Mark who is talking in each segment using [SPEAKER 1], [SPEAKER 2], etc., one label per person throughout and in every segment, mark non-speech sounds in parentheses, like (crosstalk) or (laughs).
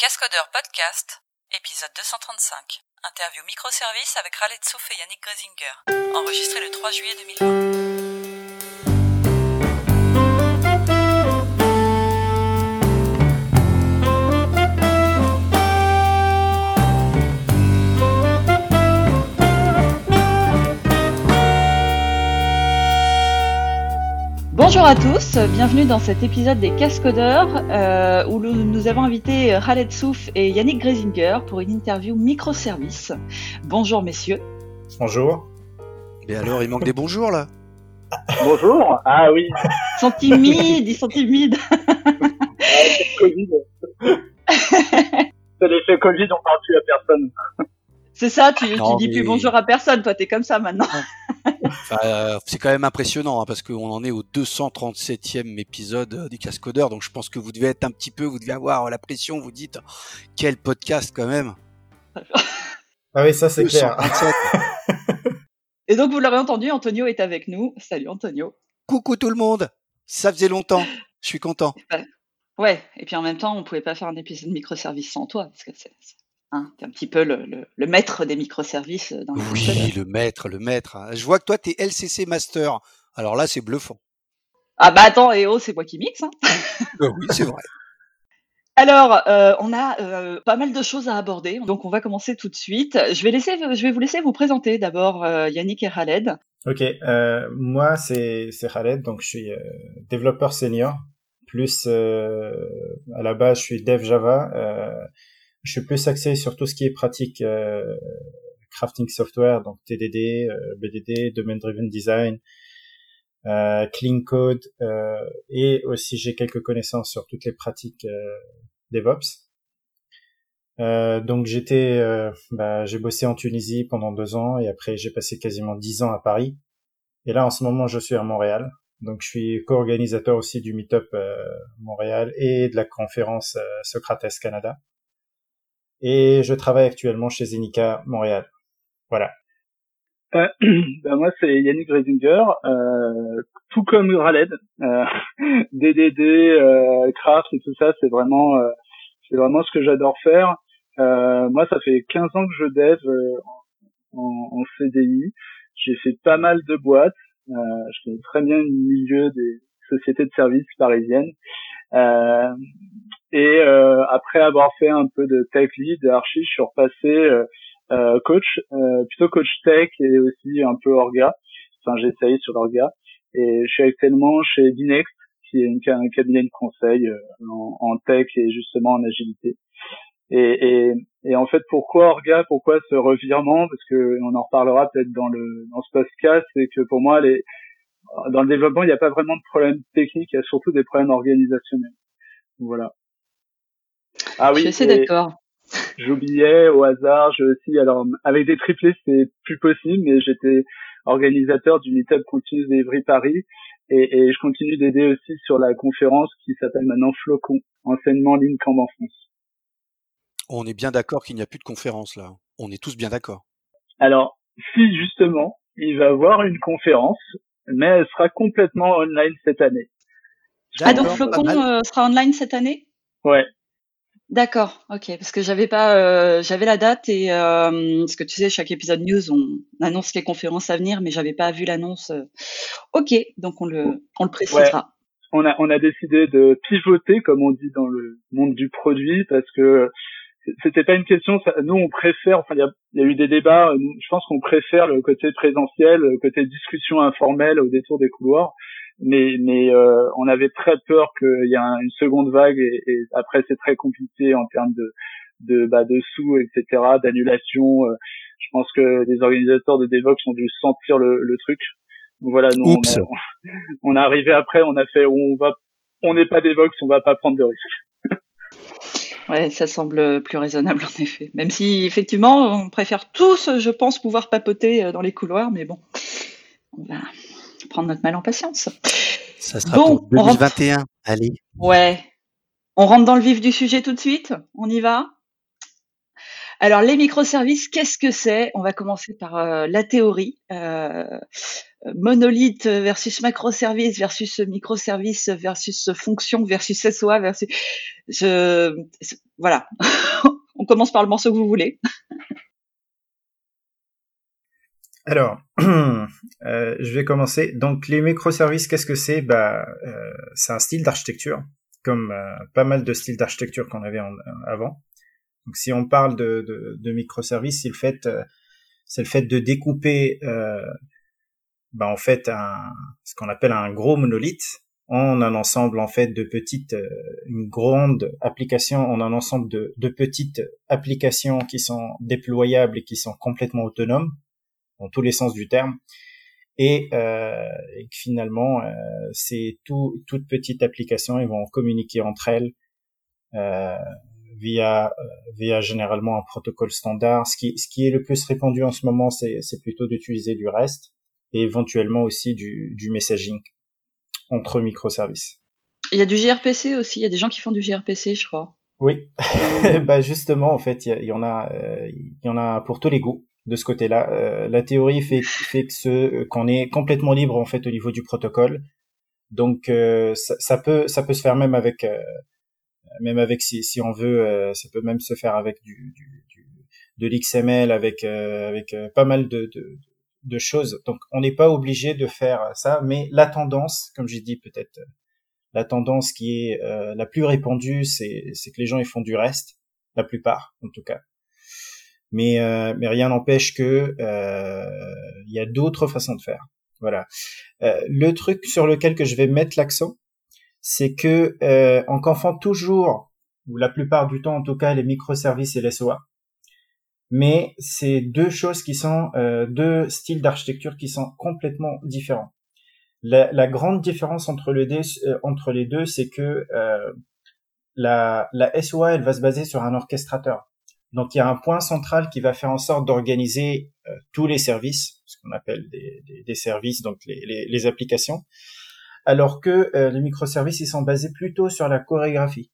[SPEAKER 1] Cascodeurs Podcast, épisode 235. Interview microservice avec Raled Souf et Yannick Gresinger. Enregistré le 3 juillet 2020.
[SPEAKER 2] Bonjour à tous, bienvenue dans cet épisode des Cascodeurs euh, où nous, nous avons invité Khaled Souf et Yannick Gresinger pour une interview microservice. Bonjour messieurs.
[SPEAKER 3] Bonjour.
[SPEAKER 4] Mais alors, il manque des bonjours là
[SPEAKER 5] Bonjour. Ah oui.
[SPEAKER 2] Ils sont timides, ils sont timides.
[SPEAKER 5] Covid. C'est l'effet Covid, on parle plus à personne.
[SPEAKER 2] C'est ça, tu, dis plus bonjour à personne, toi t'es comme ça maintenant.
[SPEAKER 4] Enfin, euh, C'est quand même impressionnant hein, parce qu'on en est au 237e épisode euh, des Cascodeurs, donc je pense que vous devez être un petit peu, vous devez avoir la pression, vous dites quel podcast quand même. (laughs)
[SPEAKER 3] Ah oui, ça c'est clair.
[SPEAKER 4] 237. (laughs)
[SPEAKER 2] Et donc vous l'aurez entendu, Antonio est avec nous. Salut Antonio.
[SPEAKER 4] Coucou tout le monde, ça faisait longtemps, je suis content.
[SPEAKER 2] Ouais, et puis en même temps on pouvait pas faire un épisode microservice sans toi, parce que c'est c'est- hein, t'es un petit peu le, le- le maître des microservices dans les
[SPEAKER 4] Oui, le maître, le maître. hein. Je vois que toi t'es LCC Master, alors là c'est bluffant.
[SPEAKER 2] Ah bah attends, et oh c'est moi qui mixe. Hein. (laughs)
[SPEAKER 4] Euh, oui, c'est vrai.
[SPEAKER 2] Alors, euh, on a euh, pas mal de choses à aborder, donc on va commencer tout de suite. Je vais laisser, je vais vous laisser vous présenter d'abord euh, Yannick et Khaled.
[SPEAKER 3] Ok, euh, moi c'est c'est Khaled, donc je suis euh, développeur senior. Plus euh, à la base, je suis dev Java. Euh, je suis plus axé sur tout ce qui est pratique euh, crafting software, donc TDD, euh, BDD, domain driven design, euh, clean code, euh, et aussi j'ai quelques connaissances sur toutes les pratiques euh, DevOps. Euh, donc j'étais, euh, bah, j'ai bossé en Tunisie pendant deux ans et après j'ai passé quasiment dix ans à Paris. Et là en ce moment je suis à Montréal. Donc je suis co-organisateur aussi du Meetup euh, Montréal et de la conférence euh, Socrates Canada. Et je travaille actuellement chez Zenica Montréal. Voilà.
[SPEAKER 5] Euh, (clears throat) ben moi, c'est Yannick Gresinger, euh, tout comme Raled. Euh, (laughs) DDD, euh, craft et tout ça, c'est vraiment, euh, c'est vraiment ce que j'adore faire. Euh, moi, ça fait 15 ans que je dev euh, en, en CDI. J'ai fait pas mal de boîtes. Euh, je connais très bien le milieu des sociétés de services parisiennes. Et euh, après avoir fait un peu de tech lead, archi, je suis repassé euh, euh, coach, plutôt coach tech et aussi un peu orga. Enfin, j'ai essayé sur l'orga. Et je suis actuellement chez Dinext, qui est un cabinet de conseil en, en tech et justement en agilité. Et, et, et en fait, pourquoi orga? Pourquoi ce revirement? Parce que on en reparlera peut-être dans le dans ce podcast. C'est que pour moi, les dans le développement, il n'y a pas vraiment de problème technique. Il y a surtout des problèmes organisationnels. Voilà. Ah
[SPEAKER 2] je suis assez
[SPEAKER 5] et-
[SPEAKER 2] d'accord.
[SPEAKER 5] J'oubliais au hasard, je aussi, alors avec des triplés c'est plus possible, mais j'étais organisateur du Meetup Continuous Delivery Paris et, et je continue d'aider aussi sur la conférence qui s'appelle maintenant Flocon, enseignement camp en France.
[SPEAKER 4] On est bien d'accord qu'il n'y a plus de conférence là. On est tous bien d'accord.
[SPEAKER 5] Alors, si justement, il va y avoir une conférence, mais elle sera complètement online cette année.
[SPEAKER 2] Ah donc Flocon euh, sera online cette année?
[SPEAKER 5] Ouais,
[SPEAKER 2] D'accord, ok, parce que j'avais pas, euh, j'avais la date et euh, parce que tu sais, chaque épisode news, on annonce les conférences à venir, mais j'avais pas vu l'annonce. euh. Ok, donc on le, on le précisera.
[SPEAKER 5] on a on a décidé de pivoter comme on dit dans le monde du produit parce que c'était pas une question ça- nous on préfère enfin il y a, eu des débats je pense qu'on préfère le côté présentiel le côté discussion informelle au détour des couloirs mais mais euh, on avait très peur qu'il y ait un- une seconde vague et, et après c'est très compliqué en termes de de bah de sous etc d'annulation euh, je pense que les organisateurs de Devox ont dû sentir le, le truc Donc voilà nous on
[SPEAKER 4] Oups.
[SPEAKER 5] a, on est arrivé après, on a fait, on va, on n'est pas des Vox, on va pas prendre de risques.
[SPEAKER 2] Ouais, ça semble plus raisonnable en effet. Même si effectivement, on préfère tous, je pense, pouvoir papoter euh, dans les couloirs, mais bon, on va prendre notre mal en patience.
[SPEAKER 4] Ça sera
[SPEAKER 2] Bon,
[SPEAKER 4] pour
[SPEAKER 2] on rentre.
[SPEAKER 4] 2021. Allez.
[SPEAKER 2] Ouais. On rentre dans le vif du sujet tout de suite On y va Alors les microservices, qu'est-ce que c'est? On va commencer par euh, la théorie. Euh, monolithe versus macroservice versus microservice versus fonction versus SOA versus je voilà. (laughs) On commence par le morceau que vous voulez.
[SPEAKER 3] Alors, (clears throat) euh, je vais commencer. Donc, les microservices, qu'est-ce que c'est? Bah, euh, c'est un style d'architecture, comme euh, pas mal de styles d'architecture qu'on avait avant. Donc, si on parle de, microservices, c'est le fait, de découper, bah, en fait, ce qu'on appelle un gros monolithe en un ensemble en fait de petites, une grande application, en un ensemble de petites applications qui sont déployables et qui sont complètement autonomes dans tous les sens du terme. Et, euh, et finalement, euh, c'est tout, toutes petites applications, elles vont communiquer entre elles euh, via, euh, via généralement un protocole standard. Ce qui, ce qui est le plus répandu en ce moment, c'est, c'est plutôt d'utiliser du REST et éventuellement aussi du, du messaging entre microservices.
[SPEAKER 2] Il y a du gRPC aussi. Il y a des gens qui font du gRPC, je crois.
[SPEAKER 3] Oui, (laughs) bah justement, en fait, il y, en a, euh, il y en a pour tous les goûts de ce côté-là. Euh, la théorie fait, fait que ce qu'on est complètement libre en fait au niveau du protocole. Donc euh, ça, ça, peut ça peut se faire même avec euh, même avec si, si on veut ça peut même se faire avec du, du, du de l'XML avec avec pas mal de, de, de choses. Donc on n'est pas obligé de faire ça, mais la tendance, comme j'ai dit peut-être la tendance qui est la plus répandue, c'est c'est que les gens ils font du reste, la plupart en tout cas mais euh, mais rien n'empêche que euh, il y a d'autres façons de faire. Voilà. Euh, le truc sur lequel que je vais mettre l'accent, c'est que euh, on confond toujours, ou la plupart du temps en tout cas, les microservices et les SOA. Mais c'est deux choses qui sont euh, deux styles d'architecture qui sont complètement différents. La, la grande différence entre, le euh, entre les deux, c'est que la, la SOA, elle va se baser sur un orchestrateur. Donc il y a un point central qui va faire en sorte d'organiser euh, tous les services, ce qu'on appelle des, services, donc les applications, alors que euh, les microservices ils sont basés plutôt sur la chorégraphie.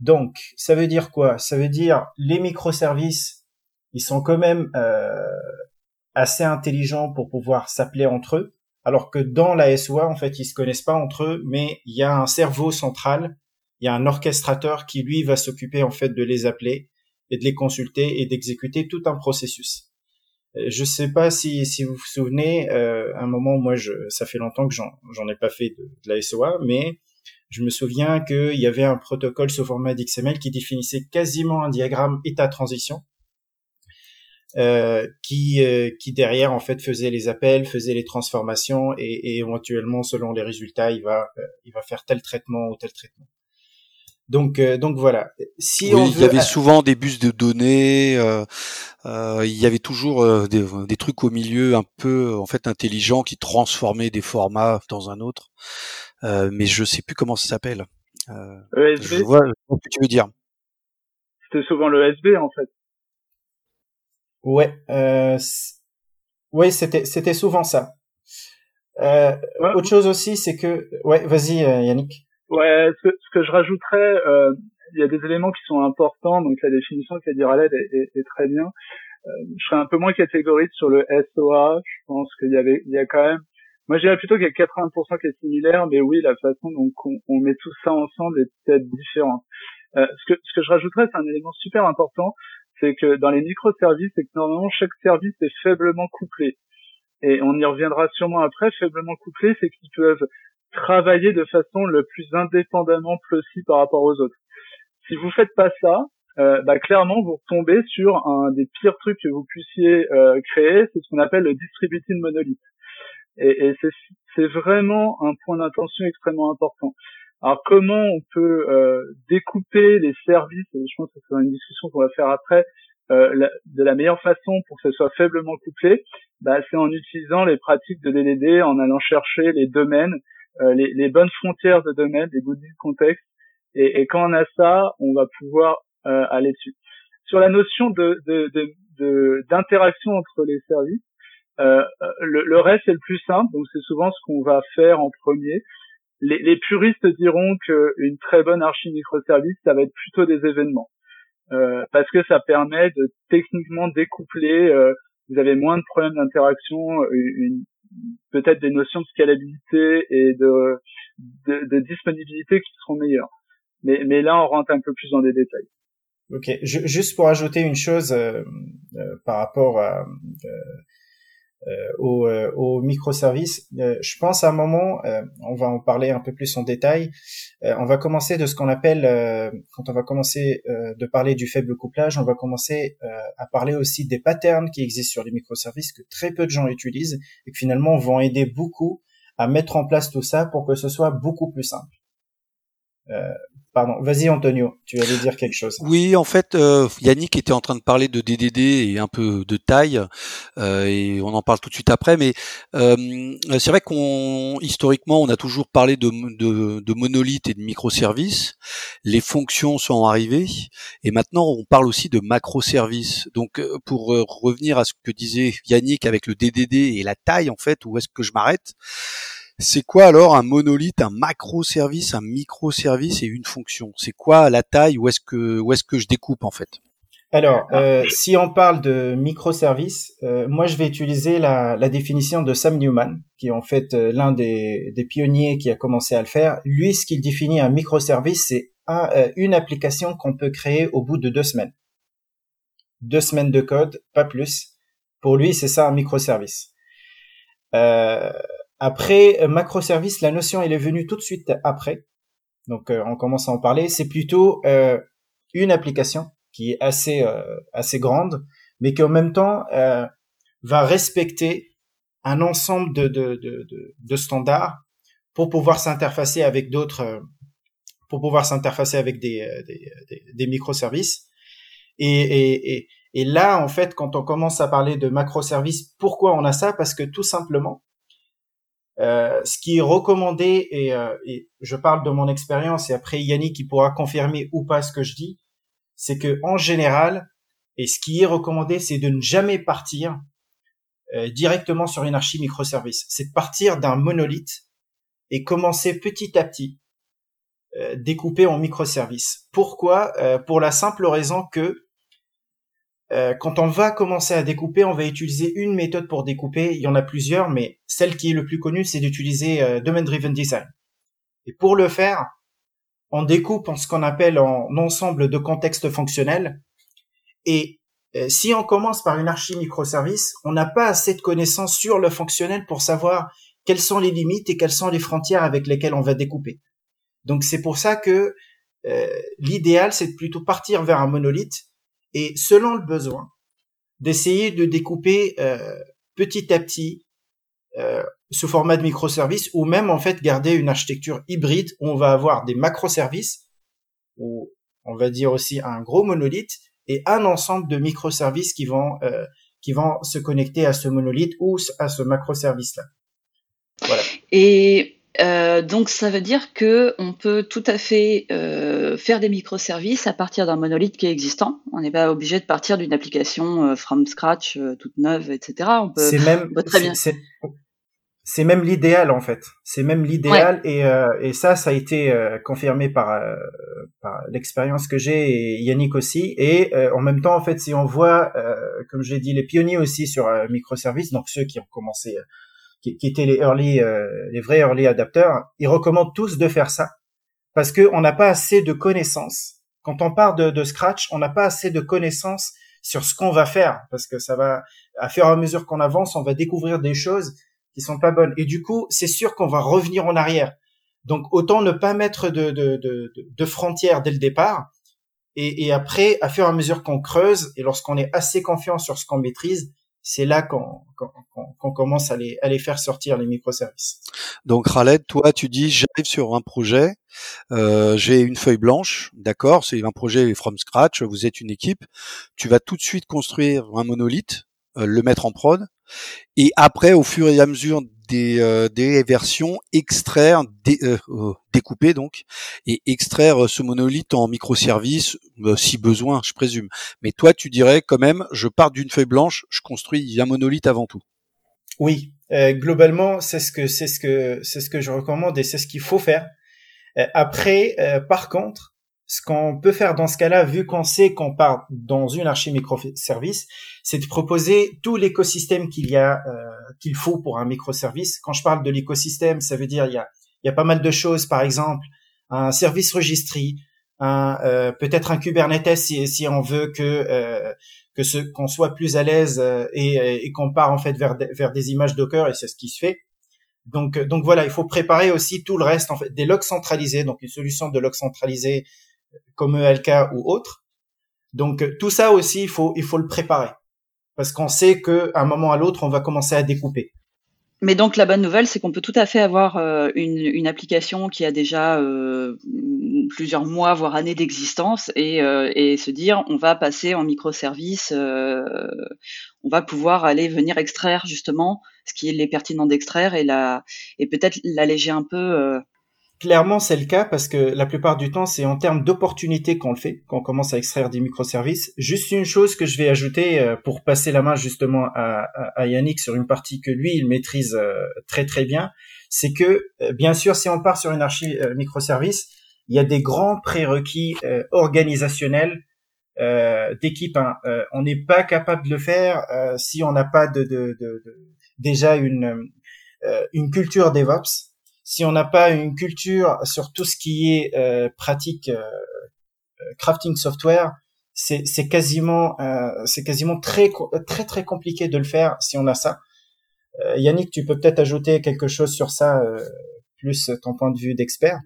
[SPEAKER 3] Donc ça veut dire quoi? Ça veut dire les microservices ils sont quand même euh, assez intelligents pour pouvoir s'appeler entre eux, alors que dans la SOA en fait ils se connaissent pas entre eux, mais il y a un cerveau central, il y a un orchestrateur qui lui va s'occuper en fait de les appeler et de les consulter et d'exécuter tout un processus. Euh, je sais pas si, si vous vous souvenez, euh, un moment, moi, je, ça fait longtemps que j'en ai pas fait de, la SOA, mais je me souviens qu'il y avait un protocole sous format d'XML qui définissait quasiment un diagramme état-transition, euh, qui, euh, qui derrière en fait faisait les appels, faisait les transformations et, et éventuellement selon les résultats, il va, euh, il va faire tel traitement ou tel traitement. Donc, euh, donc voilà.
[SPEAKER 4] Si il y avait souvent des bus de données. Euh, euh, il y avait toujours euh, des, des, trucs au milieu un peu en fait intelligents qui transformaient des formats dans un autre. mais je sais plus comment ça s'appelle.
[SPEAKER 5] ESB.
[SPEAKER 4] Je vois ce que tu veux dire.
[SPEAKER 5] C'était souvent le SB en fait.
[SPEAKER 3] Ouais. oui, c'était c'était souvent ça. Ouais. Autre chose aussi, c'est que ouais, vas-y Yannick.
[SPEAKER 5] Ouais, ce que, ce que je rajouterais, euh, il y a des éléments qui sont importants, donc la définition qu'a dit Raled est, est, est, très bien. Euh, je serais un peu moins catégorique sur le SOA, je pense qu'il y avait, il y a quand même, moi je dirais plutôt qu'il y a 80% qui est similaire, mais oui, la façon dont on, on met tout ça ensemble est peut-être différente. Euh, ce, que, ce que je rajouterais, c'est un élément super important, c'est que dans les microservices, c'est que normalement chaque service est faiblement couplé. Et on y reviendra sûrement après, faiblement couplé, c'est qu'ils peuvent travailler de façon le plus indépendamment possible par rapport aux autres. Si vous faites pas ça, euh, bah, clairement vous tombez sur un des pires trucs que vous puissiez euh, créer, c'est ce qu'on appelle le distributed monolith. Et, et c'est vraiment un point d'intention extrêmement important. Alors comment on peut euh, découper les services, je pense que c'est une discussion qu'on va faire après, euh, de la meilleure façon pour que ce soit faiblement couplé, bah, c'est en utilisant les pratiques de DDD, en allant chercher les domaines les, les, bonnes frontières de domaine, des goodies de contexte. Et, et, quand on a ça, on va pouvoir euh, aller dessus. Sur la notion de, d'interaction de, de, entre les services, euh, le, le, reste est le plus simple, donc c'est souvent ce qu'on va faire en premier. Les, les puristes diront qu'une très bonne archi microservice, ça va être plutôt des événements. parce que ça permet de techniquement découpler. vous avez moins de problèmes d'interaction, une, peut-être des notions de scalabilité et de, de, de, disponibilité qui seront meilleures. Mais, mais là, on rentre un peu plus dans des détails.
[SPEAKER 3] Ok, juste pour ajouter une chose euh, euh, par rapport à, euh, aux, aux microservices, je pense à un moment, on va en parler un peu plus en détail, on va commencer de ce qu'on appelle, quand on va commencer de parler du faible couplage, on va commencer à parler aussi des patterns qui existent sur les microservices que très peu de gens utilisent et qui finalement vont aider beaucoup à mettre en place tout ça pour que ce soit beaucoup plus simple. Euh, pardon, vas-y Antonio, tu allais dire quelque chose.
[SPEAKER 4] Oui, en fait, euh, Yannick était en train de parler de DDD et un peu de taille, euh, et on en parle tout de suite après. Mais euh, c'est vrai qu'on historiquement, on a toujours parlé de, de, monolithes et de microservices. Les fonctions sont arrivées, et maintenant on parle aussi de macroservices. Donc, pour revenir à ce que disait Yannick avec le DDD et la taille, en fait, où est-ce que je m'arrête c'est quoi alors un monolithe, un macro-service, un micro-service et une fonction? C'est quoi la taille? Où est-ce que je découpe en fait?
[SPEAKER 3] Alors, euh, si on parle de microservice, euh, moi je vais utiliser la, définition de Sam Newman, qui est en fait euh, l'un des, pionniers qui a commencé à le faire. Lui, ce qu'il définit un microservice, c'est une application qu'on peut créer au bout de deux semaines. Deux semaines de code, pas plus. Pour lui, c'est ça un microservice. Euh, après, euh, macroservice, la notion, elle est venue tout de suite après. Donc, euh, on commence à en parler. C'est plutôt euh, une application qui est assez assez grande, mais qui en même temps va respecter un ensemble de, de, de, de, standards pour pouvoir s'interfacer avec d'autres, pour pouvoir s'interfacer avec des, des, des, microservices. Et, et, et, et, là, en fait, quand on commence à parler de macroservices, pourquoi on a ça? Parce que tout simplement, euh, ce qui est recommandé, euh, et, je parle de mon expérience, et après Yannick qui pourra confirmer ou pas ce que je dis, c'est que en général, et ce qui est recommandé, c'est de ne jamais partir euh, directement sur une archi microservice. C'est de partir d'un monolithe et commencer petit à petit, découper en microservices. Pourquoi? Pour la simple raison que euh, quand on va commencer à découper, on va utiliser une méthode pour découper. Il y en a plusieurs, mais celle qui est le plus connue, c'est d'utiliser euh, Domain Driven Design. Et pour le faire, on découpe en ce qu'on appelle en ensemble de contextes fonctionnels. Et euh, si on commence par une archi microservice, on n'a pas assez de connaissances sur le fonctionnel pour savoir quelles sont les limites et quelles sont les frontières avec lesquelles on va découper. Donc c'est pour ça que l'idéal, c'est de plutôt partir vers un monolithe et selon le besoin, d'essayer de découper euh, petit à petit euh, sous format de microservices ou même en fait garder une architecture hybride où on va avoir des macroservices ou on va dire aussi un gros monolithe et un ensemble de microservices qui vont euh, qui vont se connecter à ce monolithe ou à ce macroservice là.
[SPEAKER 2] Voilà. Et euh, donc ça veut dire que on peut tout à fait euh, faire des microservices à partir d'un monolithe qui est existant. On n'est pas obligé de partir d'une application euh, from scratch toute neuve, etc. On
[SPEAKER 3] peut. C'est même très bien. C'est même l'idéal en fait. C'est même l'idéal et, et ça, ça a été confirmé par, par l'expérience que j'ai et Yannick aussi. Et en même temps, en fait, si on voit, comme j'ai dit, les pionniers aussi sur microservices, donc ceux qui ont commencé qui, qui étaient les early, euh, les vrais early adapteurs, ils recommandent tous de faire ça parce que on n'a pas assez de connaissances. Quand on part de, de scratch, on n'a pas assez de connaissances sur ce qu'on va faire parce que ça va, à fur et à mesure qu'on avance, on va découvrir des choses qui sont pas bonnes. Et du coup, c'est sûr qu'on va revenir en arrière. Donc autant ne pas mettre de, de, de, de frontières dès le départ. Et, et, après, à fur et à mesure qu'on creuse et lorsqu'on est assez confiant sur ce qu'on maîtrise, c'est là qu'on commence à les, à les faire sortir les microservices.
[SPEAKER 4] Donc Khaled, toi tu dis j'arrive sur un projet, euh, j'ai une feuille blanche, d'accord, c'est un projet from scratch, vous êtes une équipe, tu vas tout de suite construire un monolithe, euh, le mettre en prod, et après au fur et à mesure des, euh, des versions, extraire, euh, oh, découper donc, et extraire ce monolithe en microservices, euh, si besoin, je présume. Mais toi, tu dirais quand même, je pars d'une feuille blanche, je construis un monolithe avant tout.
[SPEAKER 3] Oui, globalement, c'est ce que c'est ce que c'est ce que je recommande et c'est ce qu'il faut faire. après, par contre, ce qu'on peut faire dans ce cas-là, vu qu'on sait qu'on part dans une archi microservice, c'est de proposer tout l'écosystème qu'il y a, euh, qu'il faut pour un microservice. Quand je parle de l'écosystème, ça veut dire il y a, il y a pas mal de choses. Par exemple, un service registry, un euh, peut-être un Kubernetes si, si on veut que euh, que ce qu'on soit plus à l'aise et, et qu'on part en fait vers vers des images Docker et c'est ce qui se fait. Donc, donc voilà, il faut préparer aussi tout le reste, en fait, des logs centralisés, donc une solution de logs centralisés comme ELK ou autre. Donc euh, tout ça aussi, il faut, il faut le préparer parce qu'on sait qu'à un moment à l'autre, on va commencer à découper.
[SPEAKER 2] Mais donc la bonne nouvelle, c'est qu'on peut tout à fait avoir euh, une, application qui a déjà euh, plusieurs mois, voire années d'existence, et, et, se dire on va passer en microservice, on va pouvoir aller venir extraire justement ce qui est pertinent d'extraire et et peut-être l'alléger un peu
[SPEAKER 3] Clairement, c'est le cas parce que la plupart du temps, c'est en termes d'opportunités qu'on le fait, qu'on commence à extraire des microservices. Juste une chose que je vais ajouter euh, pour passer la main justement à, à, Yannick sur une partie que lui, il maîtrise euh, très très bien, c'est que euh, bien sûr, si on part sur une archi microservice, il y a des grands prérequis organisationnels d'équipe. Hein. on n'est pas capable de le faire si on n'a pas de, de, de, de, déjà une une culture DevOps si on n'a pas une culture sur tout ce qui est euh, pratique euh, euh, crafting software, c'est, quasiment c'est quasiment très très très compliqué de le faire si on a ça. Yannick, tu peux peut-être ajouter quelque chose sur ça, plus ton point de vue d'expert?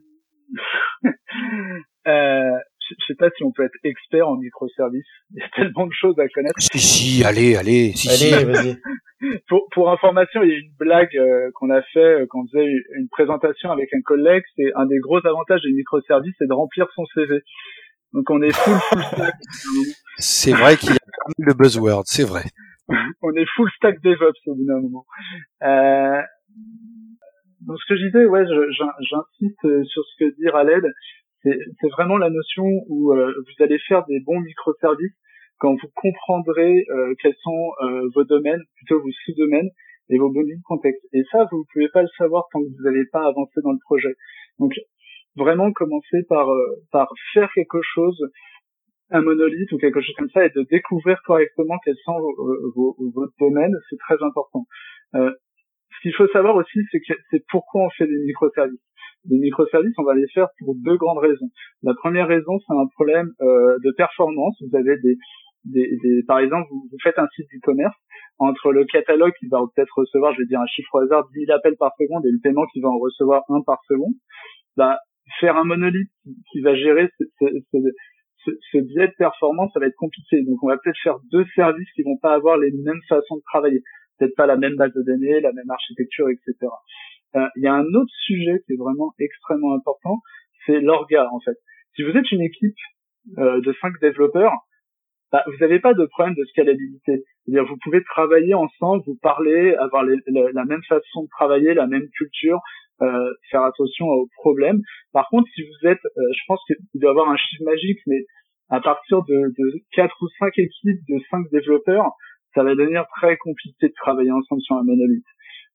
[SPEAKER 3] (laughs)
[SPEAKER 5] je sais pas si on peut être expert en microservices. (laughs) Il y a tellement de choses à connaître.
[SPEAKER 4] Si, si, allez, allez, si,
[SPEAKER 3] allez, vas-y. (laughs)
[SPEAKER 5] pour, pour information, il y a une blague euh, qu'on a fait euh, quand on faisait une présentation avec un collègue. C'est un des gros avantages des microservices, c'est de remplir son CV. Donc on est full full stack. (laughs)
[SPEAKER 4] c'est vrai qu'il y a pas mal de buzzwords, c'est vrai.
[SPEAKER 5] on est full stack DevOps au bout d'un moment. Euh, donc ce que je disais, ouais, j'insiste sur ce que dit Raled c'est vraiment la notion où euh, vous allez faire des bons microservices quand vous comprendrez euh, quels sont euh, vos domaines, plutôt vos sous-domaines et vos données de contexte. Et ça, vous ne pouvez pas le savoir tant que vous n'allez pas avancer dans le projet. Donc, vraiment commencer par par faire quelque chose, un monolithe ou quelque chose comme ça, et de découvrir correctement quels sont vos, vos, domaines, c'est très important. ce qu'il faut savoir aussi, c'est que c'est pourquoi on fait des microservices. Les microservices, on va les faire pour deux grandes raisons. La première raison, c'est un problème euh, de performance. Vous avez des, des, par exemple, vous, faites un site e-commerce entre le catalogue qui va peut-être recevoir, je vais dire un chiffre au hasard, 10 000 appels par seconde et le paiement qui va en recevoir un par seconde. Bah, faire un monolithe qui va gérer ce, ce, biais de performance, ça va être compliqué. Donc, on va peut-être faire deux services qui vont pas avoir les mêmes façons de travailler. Peut-être pas la même base de données, la même architecture, etc. Euh, il y a un autre sujet qui est vraiment extrêmement important, c'est l'orga en fait. Si vous êtes une équipe euh, de cinq développeurs, bah, vous n'avez pas de problème de scalabilité. Vous pouvez travailler ensemble, vous parler, avoir la même façon de travailler, la même culture, euh, faire attention aux problèmes. Par contre, si vous êtes, euh, je pense qu'il doit y avoir un chiffre magique, mais à partir de, de 4 ou cinq équipes de cinq développeurs, ça va devenir très compliqué de travailler ensemble sur un monolithe.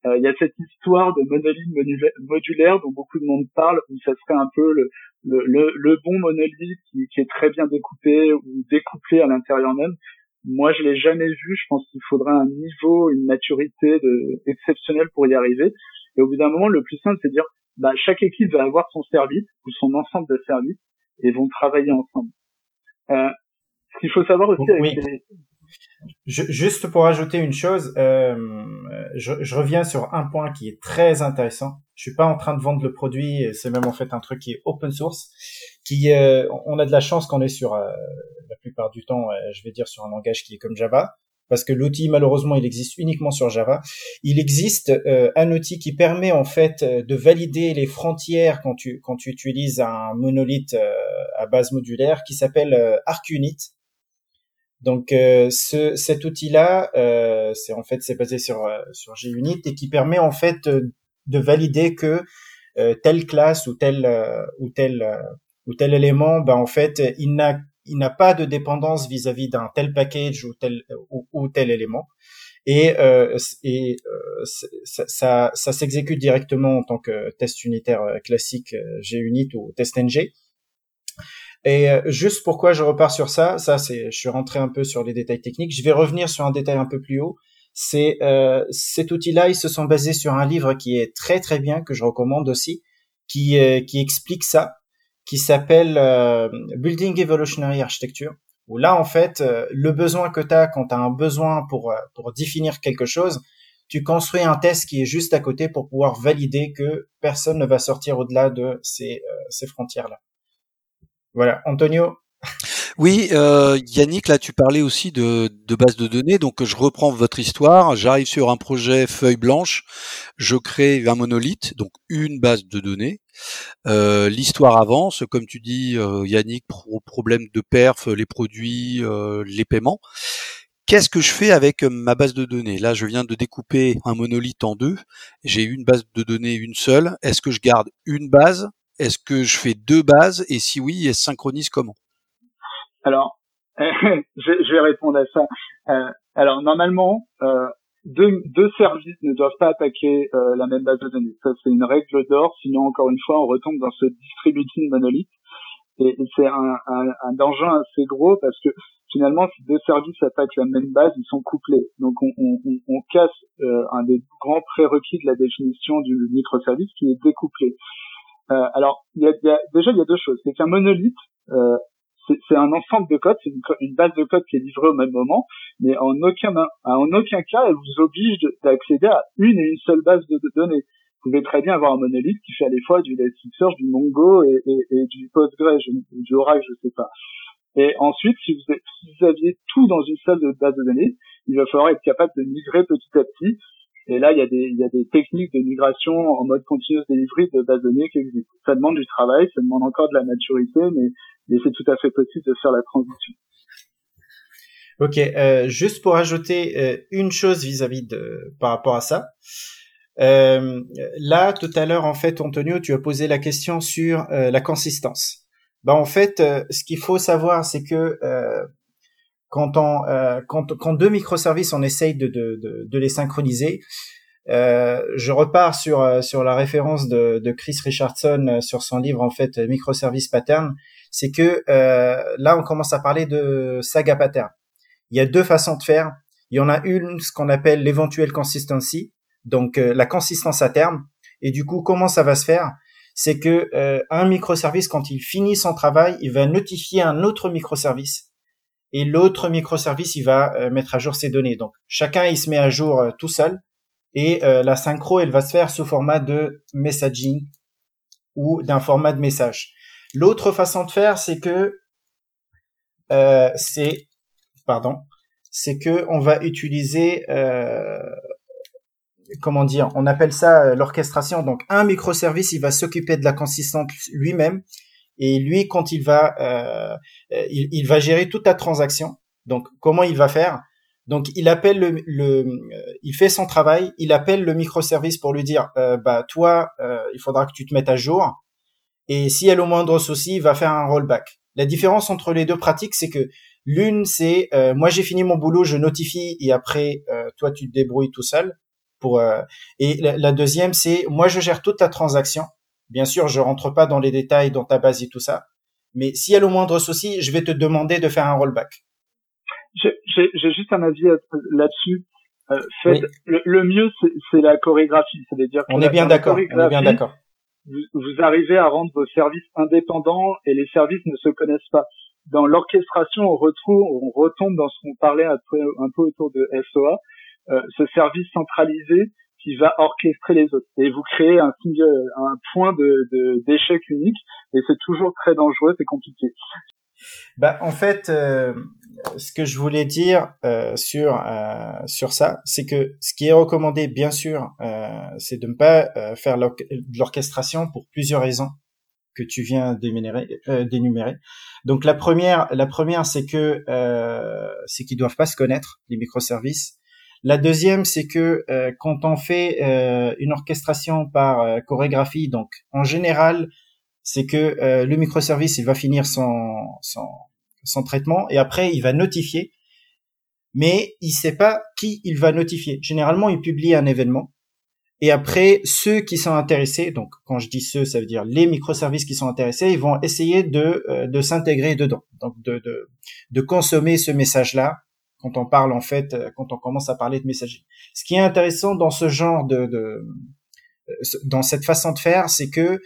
[SPEAKER 5] Euh, il y a cette histoire de monolithe modulaire dont beaucoup de monde parle, où ça serait un peu le, le, le, bon monolithe qui, qui, est très bien découpé ou découplé à l'intérieur même. Moi, je l'ai jamais vu. Je pense qu'il faudrait un niveau, une maturité de, exceptionnelle pour y arriver. Et au bout d'un moment, le plus simple, c'est de dire, bah, chaque équipe va avoir son service ou son ensemble de services et vont travailler ensemble. Euh, ce qu'il faut savoir aussi avec les,
[SPEAKER 3] juste pour ajouter une chose, euh, je, je, reviens sur un point qui est très intéressant. Je suis pas en train de vendre le produit, c'est même en fait un truc qui est open source, qui euh, on a de la chance qu'on est sur euh, la plupart du temps, euh, je vais dire sur un langage qui est comme Java, parce que l'outil malheureusement il existe uniquement sur Java. Il existe un outil qui permet en fait de valider les frontières quand tu quand tu utilises un monolithe à base modulaire qui s'appelle ArcUnit donc euh, ce, cet outil-là, euh, c'est en fait c'est basé sur euh, sur JUnit et qui permet en fait de valider que telle classe ou tel ou tel ou tel élément, ben en fait il n'a il n'a pas de dépendance vis-à-vis d'un tel package ou tel ou, tel élément et, et ça, ça, ça s'exécute directement en tant que test unitaire classique JUnit ou TestNG. Et euh, juste pourquoi je repars sur ça, ça c'est, je suis rentré un peu sur les détails techniques. Je vais revenir sur un détail un peu plus haut. C'est euh, cet outil-là, ils se sont basés sur un livre qui est très très bien que je recommande aussi, qui euh, qui explique ça, qui s'appelle Building Evolutionary Architecture. Où là en fait, le besoin que tu as quand tu as un besoin pour pour définir quelque chose, tu construis un test qui est juste à côté pour pouvoir valider que personne ne va sortir au-delà de ces, ces frontières-là. Voilà, Antonio.
[SPEAKER 4] Oui, euh, Yannick, là tu parlais aussi de, de base de données, donc je reprends votre histoire. J'arrive sur un projet feuille blanche, je crée un monolithe, donc une base de données. Euh, L'histoire avance, comme tu dis, euh, Yannick, pro problème de perf, les produits, les paiements. Qu'est-ce que je fais avec ma base de données? Là, je viens de découper un monolithe en deux. J'ai une base de données, une seule. Est-ce que je garde une base? Est-ce que je fais deux bases et si oui, elles se synchronisent comment?
[SPEAKER 5] Alors, (laughs) je, vais répondre à ça. Euh, alors normalement, euh, deux, services ne doivent pas attaquer euh, la même base de données. Ça c'est une règle d'or. Sinon, encore une fois, on retombe dans ce distributing monolithe. Et, c'est un, un, danger assez gros parce que finalement, si deux services attaquent la même base, ils sont couplés. Donc on, on, on casse un des grands prérequis de la définition du microservice qui est découplé. Euh, alors, y a, y a, déjà, il y a deux choses. C'est qu'un monolithe, euh, c'est un ensemble de code, c'est une, base de code qui est livrée au même moment, mais en aucun, en aucun cas, elle vous oblige d'accéder à une et une seule base de, données. Vous pouvez très bien avoir un monolithe qui fait à la fois du Elasticsearch, du Mongo et, et, et du Postgre, du Oracle, je sais pas. Et ensuite, si vous, si vous aviez tout dans une seule base de données, il va falloir être capable de migrer petit à petit et là, il y a des, il y a des techniques de migration en mode continuous delivery de base de données qui existent. Ça demande du travail, ça demande encore de la maturité, mais, mais c'est tout à fait possible de faire la transition.
[SPEAKER 3] Ok, euh, juste pour ajouter euh, une chose vis-à-vis de par rapport à ça. Euh, là, tout à l'heure, en fait, Antonio, tu as posé la question sur euh, la consistance. Bah, en fait, euh, ce qu'il faut savoir, c'est que quand, on, euh, quand, quand deux microservices, on essaye de, de, de, de les synchroniser, euh, je repars sur euh, sur la référence de, de Chris Richardson euh, sur son livre en fait Microservice Pattern, c'est que euh, là on commence à parler de saga pattern. Il y a deux façons de faire. Il y en a une ce qu'on appelle l'éventuelle consistency, donc la consistance à terme. Et du coup comment ça va se faire? C'est que un microservice quand il finit son travail, il va notifier un autre microservice et l'autre microservice il va euh, mettre à jour ses données. Donc chacun il se met à jour euh, tout seul et euh, la synchro elle va se faire sous format de messaging ou d'un format de message. L'autre façon de faire c'est que c'est pardon c'est que on va utiliser comment dire on appelle ça l'orchestration. Donc un microservice il va s'occuper de la consistance lui-même et lui quand il va euh, il, il, va gérer toute la transaction. Donc comment il va faire? Donc il appelle le, le il fait son travail il appelle le microservice pour lui dire euh, bah toi euh, il faudra que tu te mettes à jour. Et si elle a le moindre souci il va faire un rollback. La différence entre les deux pratiques c'est que l'une c'est euh, moi j'ai fini mon boulot je notifie et après euh, toi tu te débrouilles tout seul pour et la, la deuxième c'est moi je gère toute la transaction Bien sûr, je rentre pas dans les détails dans ta base et tout ça, mais s'il y a le moindre souci, je vais te demander de faire un rollback.
[SPEAKER 5] J'ai juste un avis là-dessus. Euh, le, mieux, c'est la chorégraphie, c'est-à-dire
[SPEAKER 3] on est bien d'accord. On est bien d'accord.
[SPEAKER 5] Vous, vous, arrivez à rendre vos services indépendants et les services ne se connaissent pas. Dans l'orchestration, on retrouve, on retombe dans ce qu'on parlait un peu, un peu autour de SOA. Euh, ce service centralisé, qui va orchestrer les autres. Et vous créez un, un point de d'échec unique, et c'est toujours très dangereux, c'est compliqué.
[SPEAKER 3] Bah, en fait, euh, ce que je voulais dire euh, sur euh, sur ça, c'est que ce qui est recommandé, bien sûr, c'est de ne pas faire l'orchestration pour plusieurs raisons que tu viens d'énumérer. Donc la première, la première, c'est que c'est qu'ils doivent pas se connaître les microservices. La deuxième, c'est que euh, quand on fait euh, une orchestration par euh, chorégraphie, donc en général, c'est que le microservice il va finir son, traitement et après il va notifier, mais il sait pas qui il va notifier. Généralement, il publie un événement Et après, ceux qui sont intéressés, donc quand je dis ceux, ça veut dire les microservices qui sont intéressés, ils vont essayer de, s'intégrer dedans, donc de consommer ce message-là quand on parle en fait, euh, quand on commence à parler de messagerie. Ce qui est intéressant dans ce genre de, de dans cette façon de faire, c'est que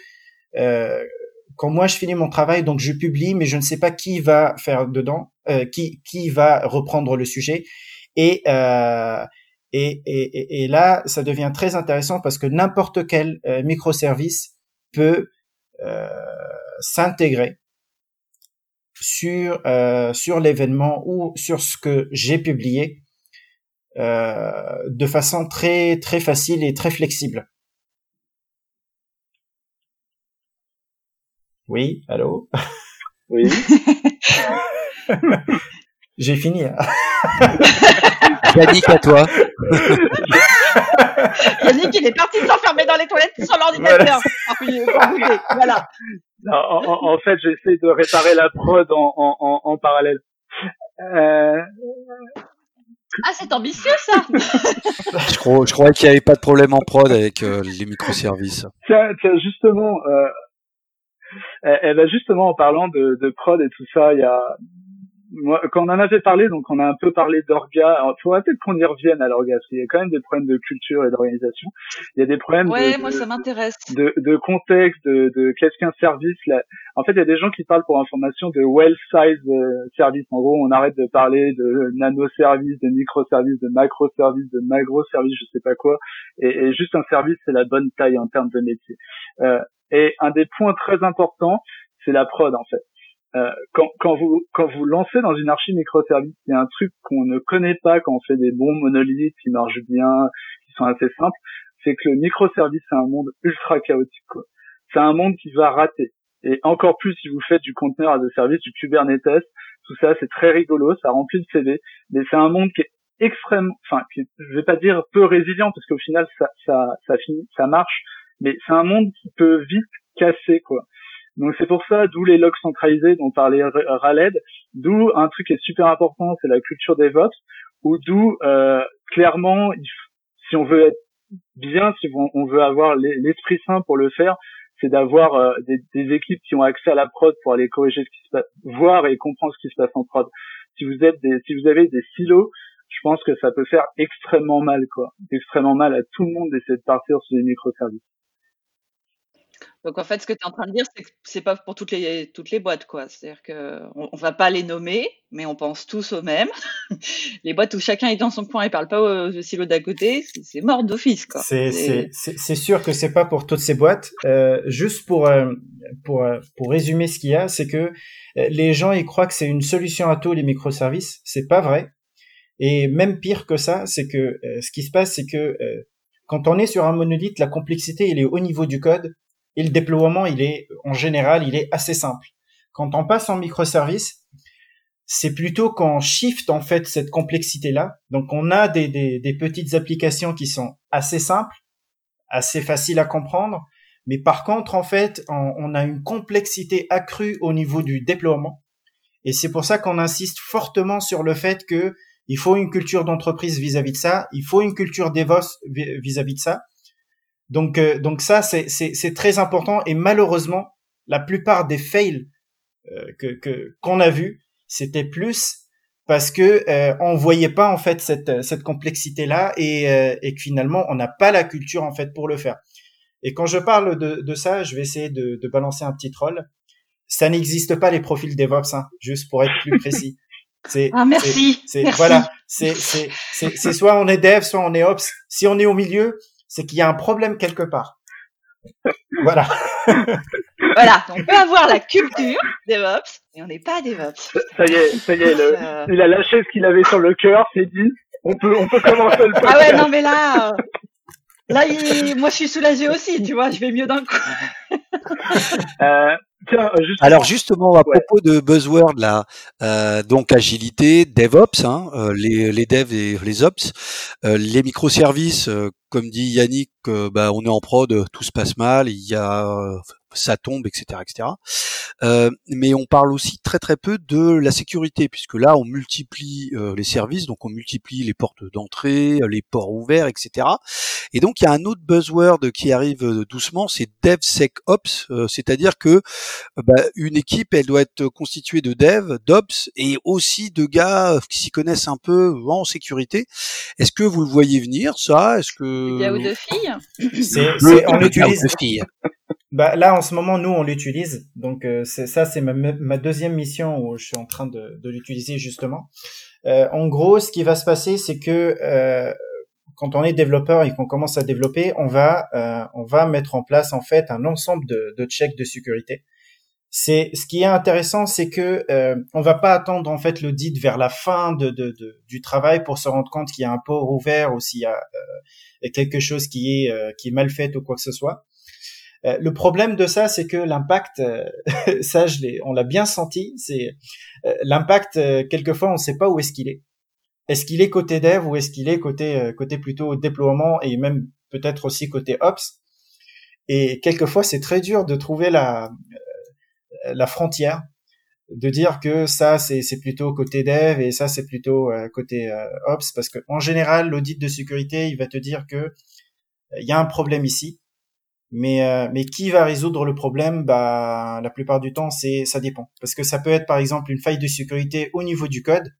[SPEAKER 3] euh, quand moi je finis mon travail, donc je publie, mais je ne sais pas qui va faire dedans, euh, qui qui va reprendre le sujet, et euh, et, et, et, là, ça devient très intéressant parce que n'importe quel euh, microservice peut euh, s'intégrer sur euh, sur l'événement ou sur ce que j'ai publié euh, de façon très très facile et très flexible. Oui, allô?
[SPEAKER 5] Oui. (laughs)
[SPEAKER 3] j'ai fini. Hein.
[SPEAKER 4] Yannick, à toi. (laughs) (laughs)
[SPEAKER 2] Yannick, il est parti s'enfermer dans les toilettes sur l'ordinateur. Voilà. voilà.
[SPEAKER 5] En, en, en, fait, j'essaie de réparer la prod en, en, en parallèle. Euh...
[SPEAKER 2] Ah, c'est ambitieux ça (laughs)
[SPEAKER 4] Je, crois, je croyais qu'il n'y avait pas de problème en prod avec euh, les microservices.
[SPEAKER 5] Tiens, tiens justement, euh, eh ben justement en parlant de, de prod et tout ça, il y a moi, quand on en avait parlé, donc on a un peu parlé d'orga. Il faudrait peut-être qu'on y revienne à l'orga, parce qu'il y a quand même des problèmes de culture et d'organisation. Il y a des problèmes
[SPEAKER 2] ouais,
[SPEAKER 5] de,
[SPEAKER 2] moi, ça m'intéresse.
[SPEAKER 5] de, de contexte, de, de qu'est-ce qu'un service. Là. En fait, il y a des gens qui parlent pour information de well-size euh, service. En gros, on arrête de parler de nano-service, de micro-service, de macro-service, de magro-service, je sais pas quoi. Et, et juste un service, c'est la bonne taille en termes de métier. Euh, et un des points très importants, c'est la prod en fait. Euh, quand, quand, vous quand vous lancez dans une archi microservice, il y a un truc qu'on ne connaît pas quand on fait des bons monolithes qui marchent bien, qui sont assez simples, c'est que le microservice c'est un monde ultra chaotique. C'est un monde qui va rater. Et encore plus si vous faites du conteneur as a service, du Kubernetes, tout ça c'est très rigolo, ça remplit le CV, mais c'est un monde qui est extrêmement, enfin, qui, je vais pas dire peu résilient parce qu'au final ça ça ça finit, ça marche, mais c'est un monde qui peut vite casser quoi. Donc c'est pour ça, d'où les logs centralisés dont parlait Raled, d'où un truc qui est super important, c'est la culture DevOps, ou d'où euh, clairement, si on veut être bien, si on veut avoir l'esprit sain pour le faire, c'est d'avoir euh, des, des, équipes qui ont accès à la prod pour aller corriger ce qui se passe, voir et comprendre ce qui se passe en prod. Si vous êtes des, si vous avez des silos, je pense que ça peut faire extrêmement mal, quoi, extrêmement mal à tout le monde d'essayer de partir sur des microservices.
[SPEAKER 2] Donc en fait, ce que tu es en train de dire, c'est que c'est pas pour toutes les toutes les boîtes, quoi. C'est-à-dire que on, on, va pas les nommer, mais on pense tous au même. (laughs) les boîtes où chacun est dans son coin et parle pas au, silo d'à côté, c'est mort d'office, quoi.
[SPEAKER 3] C'est sûr que c'est pas pour toutes ces boîtes. Euh, juste pour euh, pour euh, pour résumer ce qu'il y a, c'est que euh, les gens ils croient que c'est une solution à tout les microservices. C'est pas vrai. Et même pire que ça, c'est que euh, ce qui se passe, c'est que quand on est sur un monolithe, la complexité il est au niveau du code et le déploiement, il est, en général, il est assez simple. Quand on passe en microservice, c'est plutôt qu'on shift, en fait, cette complexité-là. Donc, on a des, petites applications qui sont assez simples, assez faciles à comprendre. Mais par contre, en fait, on, on a une complexité accrue au niveau du déploiement. Et c'est pour ça qu'on insiste fortement sur le fait que il faut une culture d'entreprise vis-à-vis de ça. Il faut une culture DevOps vis-à-vis de ça. Donc, euh, donc ça, c'est très important. Et malheureusement, la plupart des fails euh, que qu'on a vu, c'était plus parce que euh, on voyait pas en fait cette cette complexité là et, euh, et que finalement on n'a pas la culture en fait pour le faire. Et quand je parle de, de ça, je vais essayer de, de balancer un petit troll. Ça n'existe pas les profils DevOps, hein, juste pour être plus précis. (laughs)
[SPEAKER 2] C'est, ah merci.
[SPEAKER 3] C'est, voilà, c'est, c'est, c'est, soit on est Dev, soit on est Ops. Si on est au milieu, c'est qu'il y a un problème quelque part. (laughs) voilà.
[SPEAKER 2] voilà, on peut avoir la culture DevOps, mais on n'est pas DevOps.
[SPEAKER 5] Ça y est, ça y est, le, euh... il a lâché ce qu'il avait sur le cœur, c'est dit, on peut, on peut commencer le podcast.
[SPEAKER 2] Ah ouais, non mais là, euh, là, il, moi je suis soulagé aussi, tu vois, je vais mieux d'un coup. (laughs)
[SPEAKER 5] euh, Tiens,
[SPEAKER 4] justement, Alors justement à ouais. propos de buzzword là, euh, donc agilité, DevOps, hein, euh, les, les devs et les ops, euh, les microservices, comme dit Yannick, bah, on est en prod, tout se passe mal, il y a ça tombe, etc., etc. Euh, mais on parle aussi très très peu de la sécurité, puisque là on multiplie euh, les services, donc on multiplie les portes d'entrée, les ports ouverts, etc. Et donc il y a un autre buzzword qui arrive doucement, c'est DevSecOps, c'est-à-dire que bah, une équipe elle doit être constituée de dev, d'ops et aussi de gars qui s'y connaissent un peu en sécurité. Est-ce que vous le voyez venir ça? Est-ce que
[SPEAKER 2] il y a ou deux filles?
[SPEAKER 3] C'est on l'utilise. Bah là en ce moment nous on l'utilise donc euh, ça c'est ma, deuxième mission où je suis en train de, l'utiliser justement. Euh, en gros ce qui va se passer c'est que euh, quand on est développeur et qu'on commence à développer on va euh, on va mettre en place en fait un ensemble de, de checks de sécurité c'est ce qui est intéressant, c'est que on va pas attendre en fait l'audit vers la fin du travail pour se rendre compte qu'il y a un port ouvert ou s'il y a quelque chose qui est mal fait ou quoi que ce soit. Euh, le problème de ça, c'est que l'impact, (laughs) ça, je on l'a bien senti. C'est l'impact. quelquefois, on sait pas où est-ce qu'il est. Est-ce qu'il est côté dev ou est-ce qu'il est côté côté plutôt déploiement et même peut-être aussi côté ops? Et quelquefois, c'est très dur de trouver la la frontière de dire que ça c'est plutôt côté dev et ça c'est plutôt euh, côté euh, ops parce que en général l'audit de sécurité il va te dire que euh, il y a un problème ici mais mais qui va résoudre le problème? Bah la plupart du temps c'est ça dépend. Parce que ça peut être par exemple une faille de sécurité au niveau du code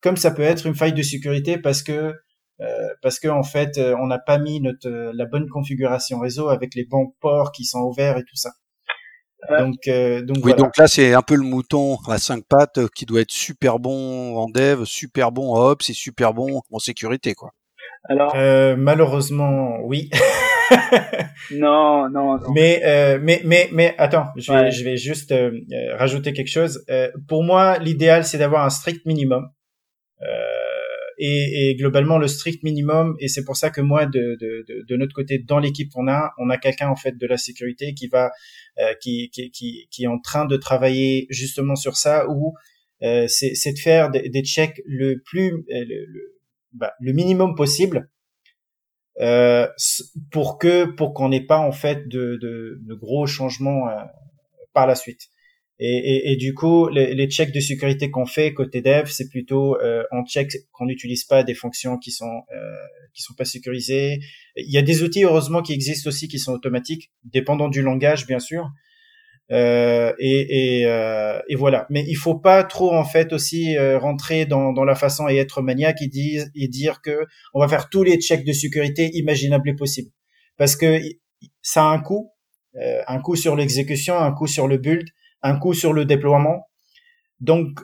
[SPEAKER 3] comme ça peut être une faille de sécurité parce que parce que en fait on n'a pas mis notre la bonne configuration réseau avec les bons ports qui sont ouverts et tout ça. Donc, euh, donc
[SPEAKER 4] oui, donc là c'est un peu le mouton à cinq pattes euh, qui doit être super bon en dev, super bon en ops et super bon en sécurité, quoi.
[SPEAKER 3] Alors, euh, malheureusement, oui. (laughs)
[SPEAKER 5] non, non, non.
[SPEAKER 3] Mais, euh, mais, mais, mais, attends, je vais, je vais juste euh, rajouter quelque chose. pour moi, l'idéal, c'est d'avoir un strict minimum. Et, et, globalement, le strict minimum, et c'est pour ça que moi, de, de, de, de notre côté, dans l'équipe qu'on a, on a quelqu'un en fait de la sécurité qui va euh, qui, qui, qui, qui, est en train de travailler justement sur ça, où euh, c'est de faire des, des, checks le plus euh, le, le, bah, le minimum possible euh, pour que pour qu'on n'ait pas en fait de, de, de gros changements euh, par la suite. Et, et, et, du coup, les, les checks de sécurité qu'on fait côté dev, c'est plutôt euh, en check qu'on n'utilise pas des fonctions qui sont euh, qui sont pas sécurisées. Il y a des outils heureusement qui existent aussi qui sont automatiques, dépendant du langage bien sûr. Euh, et, et, euh, et, voilà. Mais il faut pas trop en fait aussi euh, rentrer dans, dans la façon et être maniaque et dire, et dire que on va faire tous les checks de sécurité imaginables et possibles, parce que ça a un coût, euh, un coût sur l'exécution, un coût sur le build, un coût sur le déploiement. Donc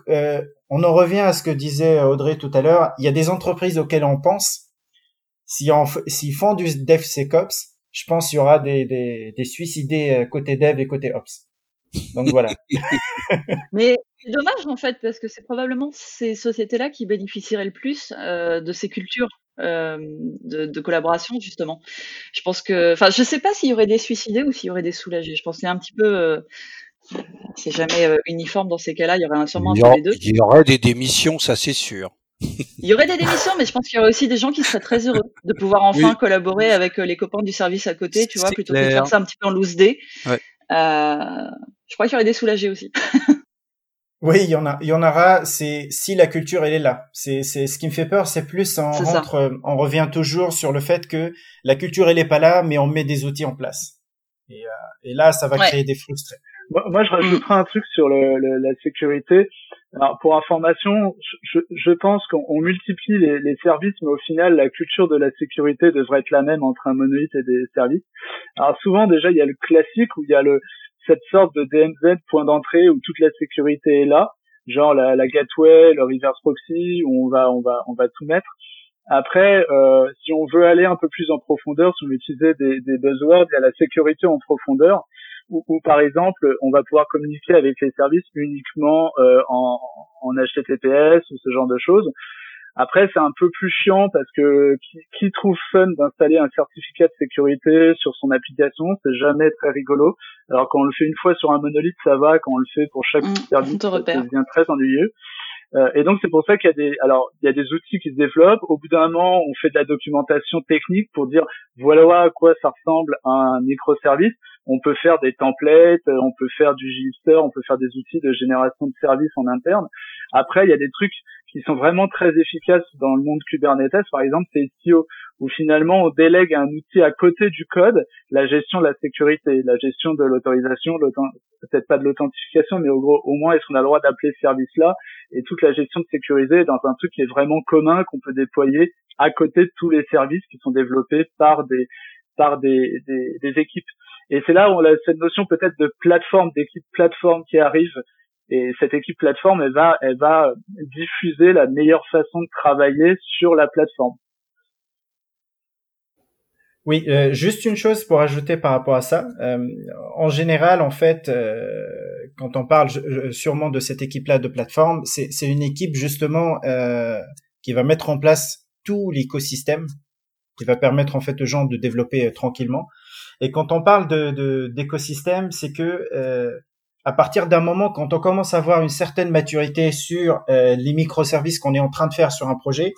[SPEAKER 3] on en revient à ce que disait Audrey tout à l'heure. Il y a des entreprises auxquelles on pense s'ils font du DevSecOps, je pense qu'il y aura des, des, des suicidés euh, côté dev et côté ops. Donc voilà. (laughs)
[SPEAKER 2] Mais c'est dommage en fait parce que c'est probablement ces sociétés-là qui bénéficieraient le plus euh, de ces cultures euh, de, de, collaboration justement. Je pense que, enfin, je sais pas s'il y aurait des suicidés ou s'il y aurait des soulagés. Je pense qu'il y a un petit peu, euh, c'est jamais uniforme dans ces cas-là. Il y aurait sûrement un les deux.
[SPEAKER 4] Il y aurait des démissions, ça c'est sûr.
[SPEAKER 2] Il y aurait des démissions, mais je pense qu'il y aurait aussi des gens qui seraient très heureux de pouvoir enfin collaborer avec les copains du service à côté, tu vois, plutôt que de faire ça un petit peu en loose day. Ouais. Euh, je crois qu'il y aurait des soulagés aussi. (laughs)
[SPEAKER 3] oui, il y en a, il y en aura. C'est si la culture elle est là. C'est c'est ce qui me fait peur, c'est plus on rentre, on revient toujours sur le fait que la culture elle est pas là, mais on met des outils en place. Et, euh, et là, ça va ouais. créer des frustrés.
[SPEAKER 5] Moi, moi, je rajouterai un truc sur le, le, la sécurité. Alors, pour information, je, je pense qu'on multiplie les, les, services, mais au final, la culture de la sécurité devrait être la même entre un monolithe et des services. Alors, souvent, déjà, il y a le classique où il y a le, cette sorte de DMZ point d'entrée où toute la sécurité est là, genre la, la gateway, le reverse proxy, où on va, on va, on va tout mettre. Après, euh, si on veut aller un peu plus en profondeur, si on veut utiliser des, des buzzwords, il y a la sécurité en profondeur où, par exemple on va pouvoir communiquer avec les services uniquement euh, en, en HTTPS ou ce genre de choses. Après, c'est un peu plus chiant parce que qui, qui trouve fun d'installer un certificat de sécurité sur son application, c'est jamais très rigolo. Alors quand on le fait une fois sur un monolithe, ça va. Quand on le fait pour chaque
[SPEAKER 2] mmh,
[SPEAKER 5] service, ça devient très ennuyeux. Euh, et donc c'est pour ça qu'il y a des alors il y a des outils qui se développent. Au bout d'un moment, on fait de la documentation technique pour dire voilà à quoi ça ressemble un microservice. on peut faire des templates, on peut faire du Gster, on peut faire des outils de génération de services en interne. Après, il y a des trucs qui sont vraiment très efficaces dans le monde Kubernetes. Par exemple, c'est Istio, où finalement on délègue un outil à côté du code, la gestion de la sécurité, la gestion de l'autorisation, peut-être pas de l'authentification, mais au, gros, au moins est-ce qu'on a le droit d'appeler ce service-là, et toute la gestion de sécurité dans un truc qui est vraiment commun, qu'on peut déployer à côté de tous les services qui sont développés par des par des, des, des équipes. Et c'est là où on a cette notion peut-être de plateforme, d'équipe plateforme qui arrive et cette équipe plateforme, elle va, elle va diffuser la meilleure façon de travailler sur la plateforme.
[SPEAKER 3] Oui, euh, juste une chose pour ajouter par rapport à ça. Euh, en général, en fait, euh, quand on parle sûrement de cette équipe-là de plateforme, c'est une équipe justement qui va mettre en place tout l'écosystème, qui va permettre en fait aux gens de développer tranquillement. Et quand on parle de d'écosystème, c'est que à partir d'un moment, quand on commence à avoir une certaine maturité sur euh, les microservices qu'on est en train de faire sur un projet,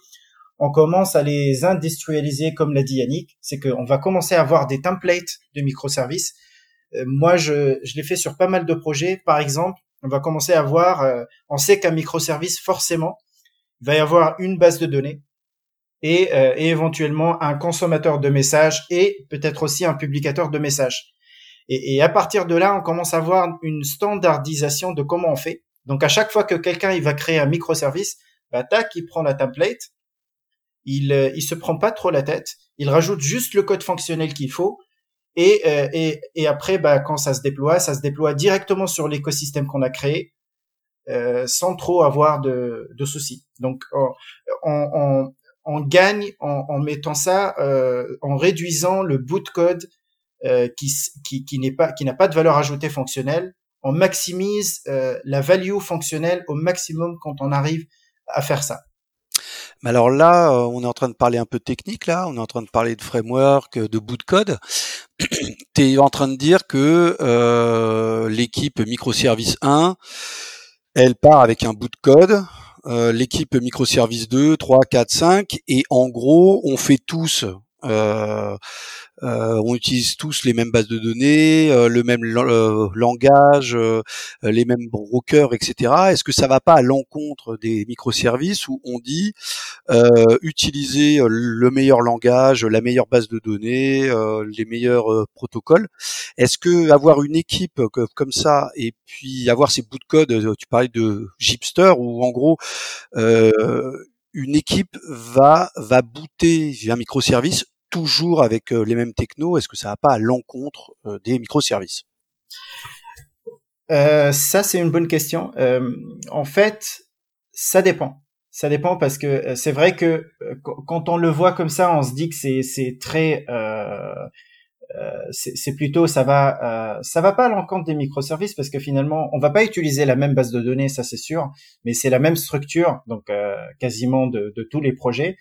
[SPEAKER 3] on commence à les industrialiser, comme l'a dit Yannick. C'est qu'on va commencer à avoir des templates de microservices. Euh, moi, je, je l'ai fait sur pas mal de projets. Par exemple, on va commencer à avoir, euh, on sait qu'un microservice, forcément, va y avoir une base de données et, et éventuellement un consommateur de messages et peut-être aussi un publicateur de messages. Et, et, à partir de là, on commence à avoir une standardisation de comment on fait. Donc à chaque fois que quelqu'un il va créer un microservice, bah, tac, il prend la template, il euh, il se prend pas trop la tête, il rajoute juste le code fonctionnel qu'il faut. Et, euh, et, et après, bah, quand ça se déploie, ça se déploie directement sur l'écosystème qu'on a créé, euh, sans trop avoir de, de soucis. Donc, on, on, on gagne en, en, mettant ça, euh, en réduisant le bout de code euh, qui, qui, qui n'est pas qui n'a pas de valeur ajoutée fonctionnelle. On maximise euh, la value fonctionnelle au maximum quand on arrive à faire ça.
[SPEAKER 4] Mais alors là, euh, on est en train de parler un peu technique là, on est en train de parler de framework, de bout de code. (clears throat) tu es en train de dire que euh, l'équipe microservice 1, elle part avec un bout de code, euh, l'équipe microservice 2, 3, 4, 5, et en gros, on fait tous euh, euh, on utilise tous les mêmes bases de données, euh, le même euh, langage, les mêmes brokers, etc. Est-ce que ça va pas à l'encontre des microservices où on dit utiliser le meilleur langage, la meilleure base de données, les meilleurs protocoles? Est-ce que avoir une équipe comme ça et puis avoir ces bouts de code, tu parlais de Gipster, où en gros une équipe va va booter un microservice toujours avec euh, les mêmes technos Est-ce que ça va pas à l'encontre euh, des microservices?
[SPEAKER 3] Euh, Ça, c'est une bonne question. en fait, ça dépend. Ça dépend parce que c'est vrai que quand on le voit comme ça, on se dit que c'est très c'est plutôt ça va ça va pas à l'encontre des microservices parce que finalement on va pas utiliser la même base de données ça c'est sûr mais c'est la même structure donc quasiment de, de, tous les projets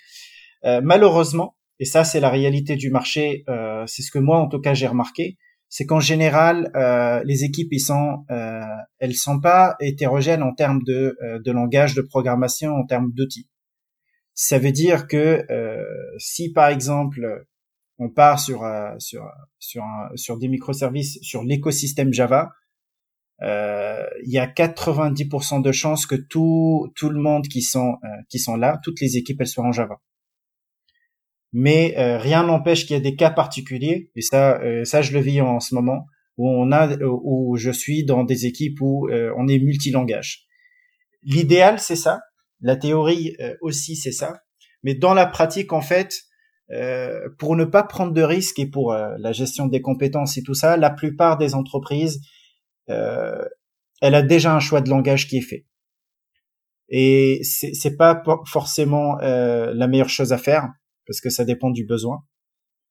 [SPEAKER 3] malheureusement et ça c'est la réalité du marché, euh, c'est ce que moi en tout cas j'ai remarqué, c'est qu'en général euh, les équipes ils sont euh, elles sont pas hétérogènes en termes de, langage de programmation, en termes d'outils. Ça veut dire que si par exemple on part sur des microservices sur l'écosystème Java, il y a 90% de chances que tout tout le monde qui sont qui sont là, toutes les équipes elles soient en Java mais euh, rien n'empêche qu'il y ait des cas particuliers et ça euh, ça je le vis en, ce moment où on a où je suis dans des équipes où euh, on est multilangage. L'idéal c'est ça, la théorie aussi c'est ça, mais dans la pratique en fait pour ne pas prendre de risques et pour la gestion des compétences et tout ça, la plupart des entreprises elle a déjà un choix de langage qui est fait. Et c'est pas forcément la meilleure chose à faire parce que ça dépend du besoin.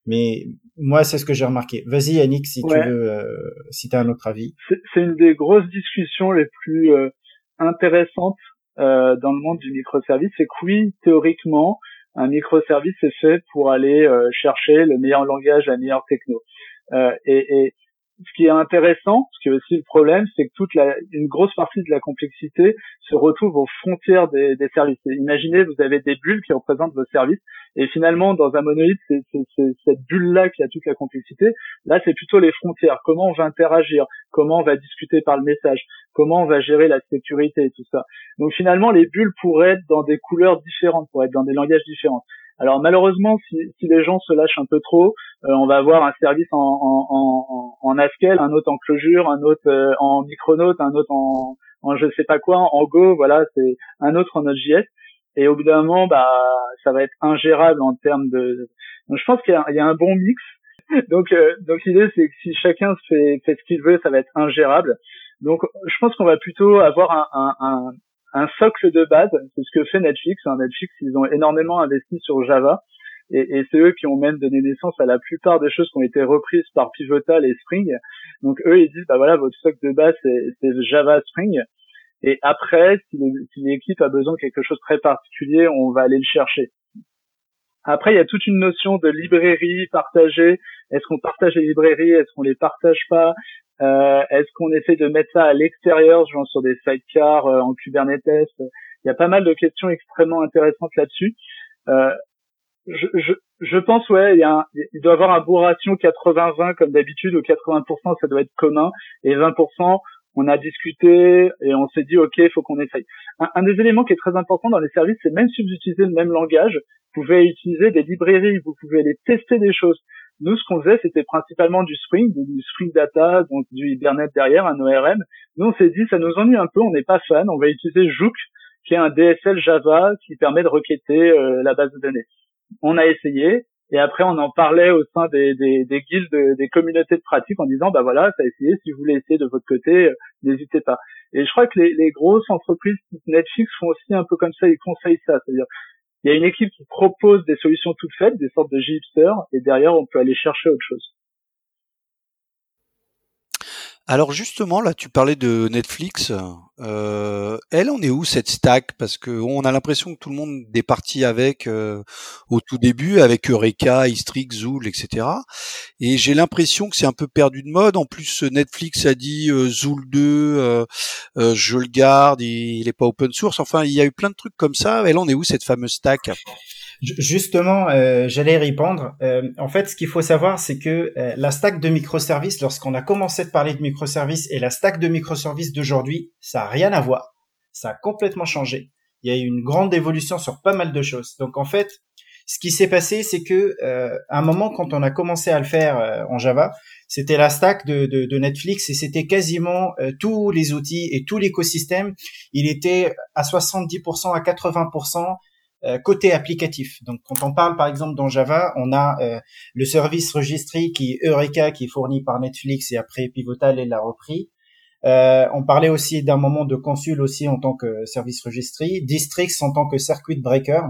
[SPEAKER 3] Mais moi, c'est ce que j'ai remarqué. Vas-y, Yannick, si tu veux, euh, si tu as un autre avis.
[SPEAKER 5] C'est une des grosses discussions les plus euh, intéressantes euh, dans le monde du microservice. C'est que oui, théoriquement, un microservice est fait pour aller chercher le meilleur langage, la meilleure techno. et, et ce qui est intéressant, ce qui est aussi le problème, c'est que toute la, une grosse partie de la complexité se retrouve aux frontières des, des services. imaginez, vous avez des bulles qui représentent vos services, et finalement, dans un monolithe, c'est cette bulle-là qui a toute la complexité. Là, c'est plutôt les frontières. Comment on va interagir? Comment on va discuter par le message? Comment on va gérer la sécurité et tout ça? Donc finalement, les bulles pourraient être dans des couleurs différentes, pourraient être dans des langages différents. Alors malheureusement, si, si, les gens se lâchent un peu trop, euh, on va avoir un service en, en, en, en Haskell, un autre en Clojure, un autre euh, en Micronaut, un autre en, en je sais pas quoi, en Go, voilà, c'est un autre en Node.js. Et au bout d'un moment, bah, ça va être ingérable en termes de. Je pense qu'il y, y, a un bon mix. (laughs) Donc, euh, donc l'idée c'est que si chacun fait, fait ce qu'il veut, ça va être ingérable. Donc, je pense qu'on va plutôt avoir un, un, un, un socle de base. C'est ce que fait Netflix. Hein. Netflix, ils ont énormément investi sur Java. Et, et c'est eux qui ont même donné naissance à la plupart des choses qui ont été reprises par Pivotal et Spring. Donc eux, ils disent, bah voilà, votre socle de base, c'est Java Spring. Et après, si l'équipe a besoin de quelque chose de très particulier, on va aller le chercher. Après, il y a toute une notion de librairie partagée. Est-ce qu'on partage les librairies? Est-ce qu'on les partage pas? Euh, Est-ce qu'on essaie de mettre ça à l'extérieur, genre sur des sidecars euh, en Kubernetes? Il y a pas mal de questions extrêmement intéressantes là-dessus. Euh, je, je, je, pense ouais, il, y a il doit y avoir un beau ratio 80-20 comme d'habitude, ou 80% ça doit être commun, et 20% on a discuté et on s'est dit ok, il faut qu'on essaye. Un, des éléments qui est très important dans les services, c'est même si vous utilisez le même langage, vous pouvez utiliser des librairies, vous pouvez aller tester des choses. Nous, ce qu'on faisait, c'était principalement du Spring, du Spring Data, donc du Hibernate derrière, un ORM. Nous, on s'est dit, ça nous ennuie un peu, on n'est pas fan, on va utiliser Jouk, qui est un DSL Java qui permet de requêter euh, la base de données. On a essayé, et après, on en parlait au sein des, des, des guildes, des communautés de pratique en disant, bah voilà, ça a essayé, si vous voulez essayer de votre côté, euh, n'hésitez pas. Et je crois que les, les grosses entreprises Netflix font aussi un peu comme ça, ils conseillent ça. C'est-à-dire, il y a une équipe qui propose des solutions toutes faites, des sortes de Gipster, et derrière, on peut aller chercher autre chose.
[SPEAKER 4] Alors justement, là, tu parlais de Netflix. Euh, elle en est où cette stack? Parce que on a l'impression que tout le monde est parti avec euh, au tout début, avec Eureka, Istrix, Zool, etc. Et j'ai l'impression que c'est un peu perdu de mode. En plus, Netflix a dit euh, Zool 2, euh, je le garde, il, il est pas open source. Enfin, il y a eu plein de trucs comme ça. Elle en est où cette fameuse stack?
[SPEAKER 3] Justement, euh, j'allais répondre. Euh, en fait, ce qu'il faut savoir, c'est que euh, la stack de microservices, lorsqu'on a commencé de parler de microservices et la stack de microservices d'aujourd'hui, ça a rien à voir. Ça a complètement changé. Il y a eu une grande évolution sur pas mal de choses. Donc en fait, ce qui s'est passé, c'est que à un moment, quand on a commencé à le faire en Java, c'était la stack de, Netflix et c'était quasiment tous les outils et tout l'écosystème. Il était à 70% à 80% euh, côté applicatif. Donc quand on parle par exemple dans Java, on a euh, le service registry qui est Eureka qui est fourni par Netflix et après Pivotal et l'a repris. Euh, on parlait aussi d'un moment de consul aussi en tant que service registry, Distrix en tant que circuit breaker.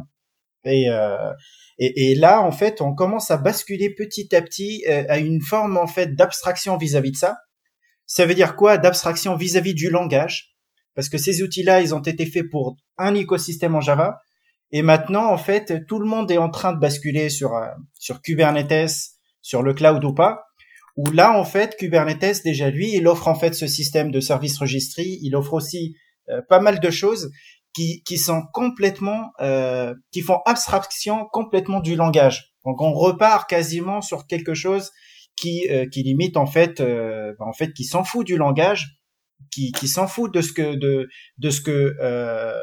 [SPEAKER 3] Et, euh, et, et, là, en fait, on commence à basculer petit à petit à une forme en fait d'abstraction vis-à-vis de ça. Ça veut dire quoi D'abstraction vis-à-vis du langage, parce que ces outils-là, ils ont été faits pour un écosystème en Java et maintenant, en fait, tout le monde est en train de basculer sur euh, sur Kubernetes, sur le cloud ou pas. Où là, en fait, Kubernetes déjà lui, il offre en fait ce système de service registry. Il offre aussi euh, pas mal de choses qui qui sont complètement, euh, qui font abstraction complètement du langage. Donc, on repart quasiment sur quelque chose qui euh, qui limite en fait, bah, en fait, qui s'en fout du langage, qui qui s'en fout de ce que de de ce que euh,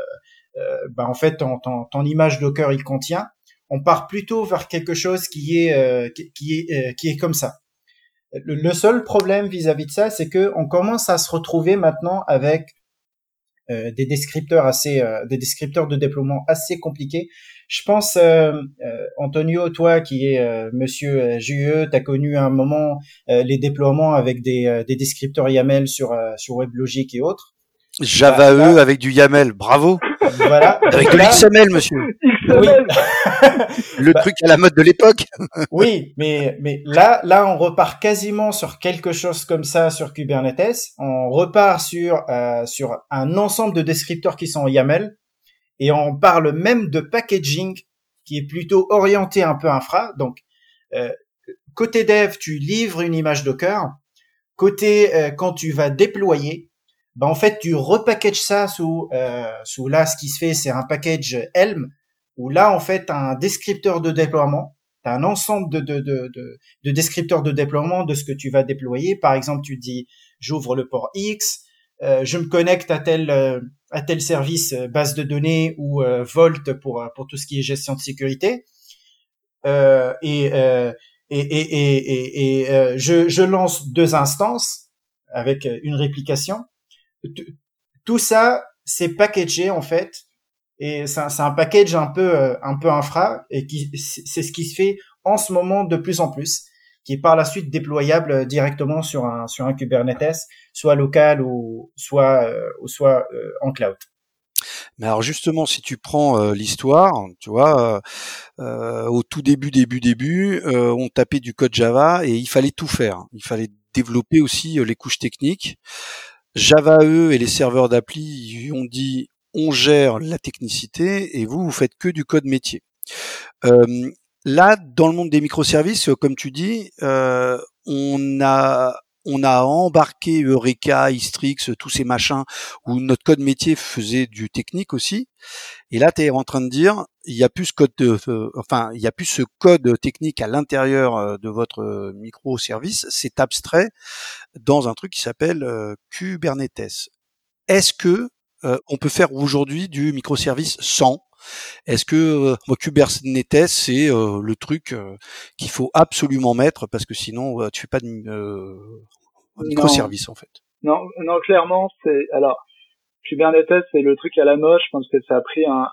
[SPEAKER 3] bah, en fait ton, ton, ton, image Docker il contient, on part plutôt vers quelque chose qui est euh, qui, est euh, qui est comme ça. Le, seul problème vis-à-vis de ça, c'est que on commence à se retrouver maintenant avec des descripteurs assez des descripteurs de déploiement assez compliqués. Je pense Antonio, toi qui est Monsieur JE, t'as connu à un moment les déploiements avec des, des descripteurs YAML sur sur WebLogic et autres.
[SPEAKER 4] Java E avec du YAML, bravo. Voilà. Avec de l'XML, monsieur. Oui. (laughs) le bah. truc à la mode de l'époque. (laughs)
[SPEAKER 3] oui, mais mais là là on repart quasiment sur quelque chose comme ça sur Kubernetes. On repart sur euh, sur un ensemble de descripteurs qui sont en YAML et on parle même de packaging qui est plutôt orienté un peu infra. Donc euh, côté dev, tu livres une image Docker côté quand tu vas déployer, bah en fait tu repackage ça sous sous là ce qui se fait c'est un package Helm où là en fait un descripteur de déploiement tu as un ensemble de, de, de, de, de descripteurs de déploiement de ce que tu vas déployer. Par exemple tu dis j'ouvre le port X euh, je me connecte à tel euh, à tel service euh, base de données ou Volt pour pour tout ce qui est gestion de sécurité. Et, et et et et, et je, je lance deux instances avec une réplication tout ça c'est packagé en fait et c'est un, package un peu un peu infra et c'est ce qui se fait en ce moment de plus en plus qui est par la suite déployable euh, directement sur un sur un Kubernetes, soit local ou soit euh, soit euh, en cloud.
[SPEAKER 4] Mais alors justement, si tu prends l'histoire, tu vois, au tout début, début, début, on tapait du code Java et il fallait tout faire. Il fallait développer aussi les couches techniques. Java eux et les serveurs d'appli ont dit on gère la technicité et vous vous faites que du code métier. Là, dans le monde des microservices, comme tu dis, euh, on a on a embarqué Eureka, Istrix, tous ces machins où notre code métier faisait du technique aussi. Et là, tu es en train de dire, il y a plus ce code, euh, enfin, il y a plus ce code technique à l'intérieur euh, de votre microservice. C'est abstrait dans un truc qui s'appelle Kubernetes. Est-ce que on peut faire aujourd'hui du microservice sans? Est-ce que euh, Kubernetes c'est euh, le truc euh, qu'il faut absolument mettre parce que sinon tu fais pas de microservice en fait
[SPEAKER 5] Non, non clairement c'est alors Kubernetes c'est le truc à la moche. Je pense que ça a pris un,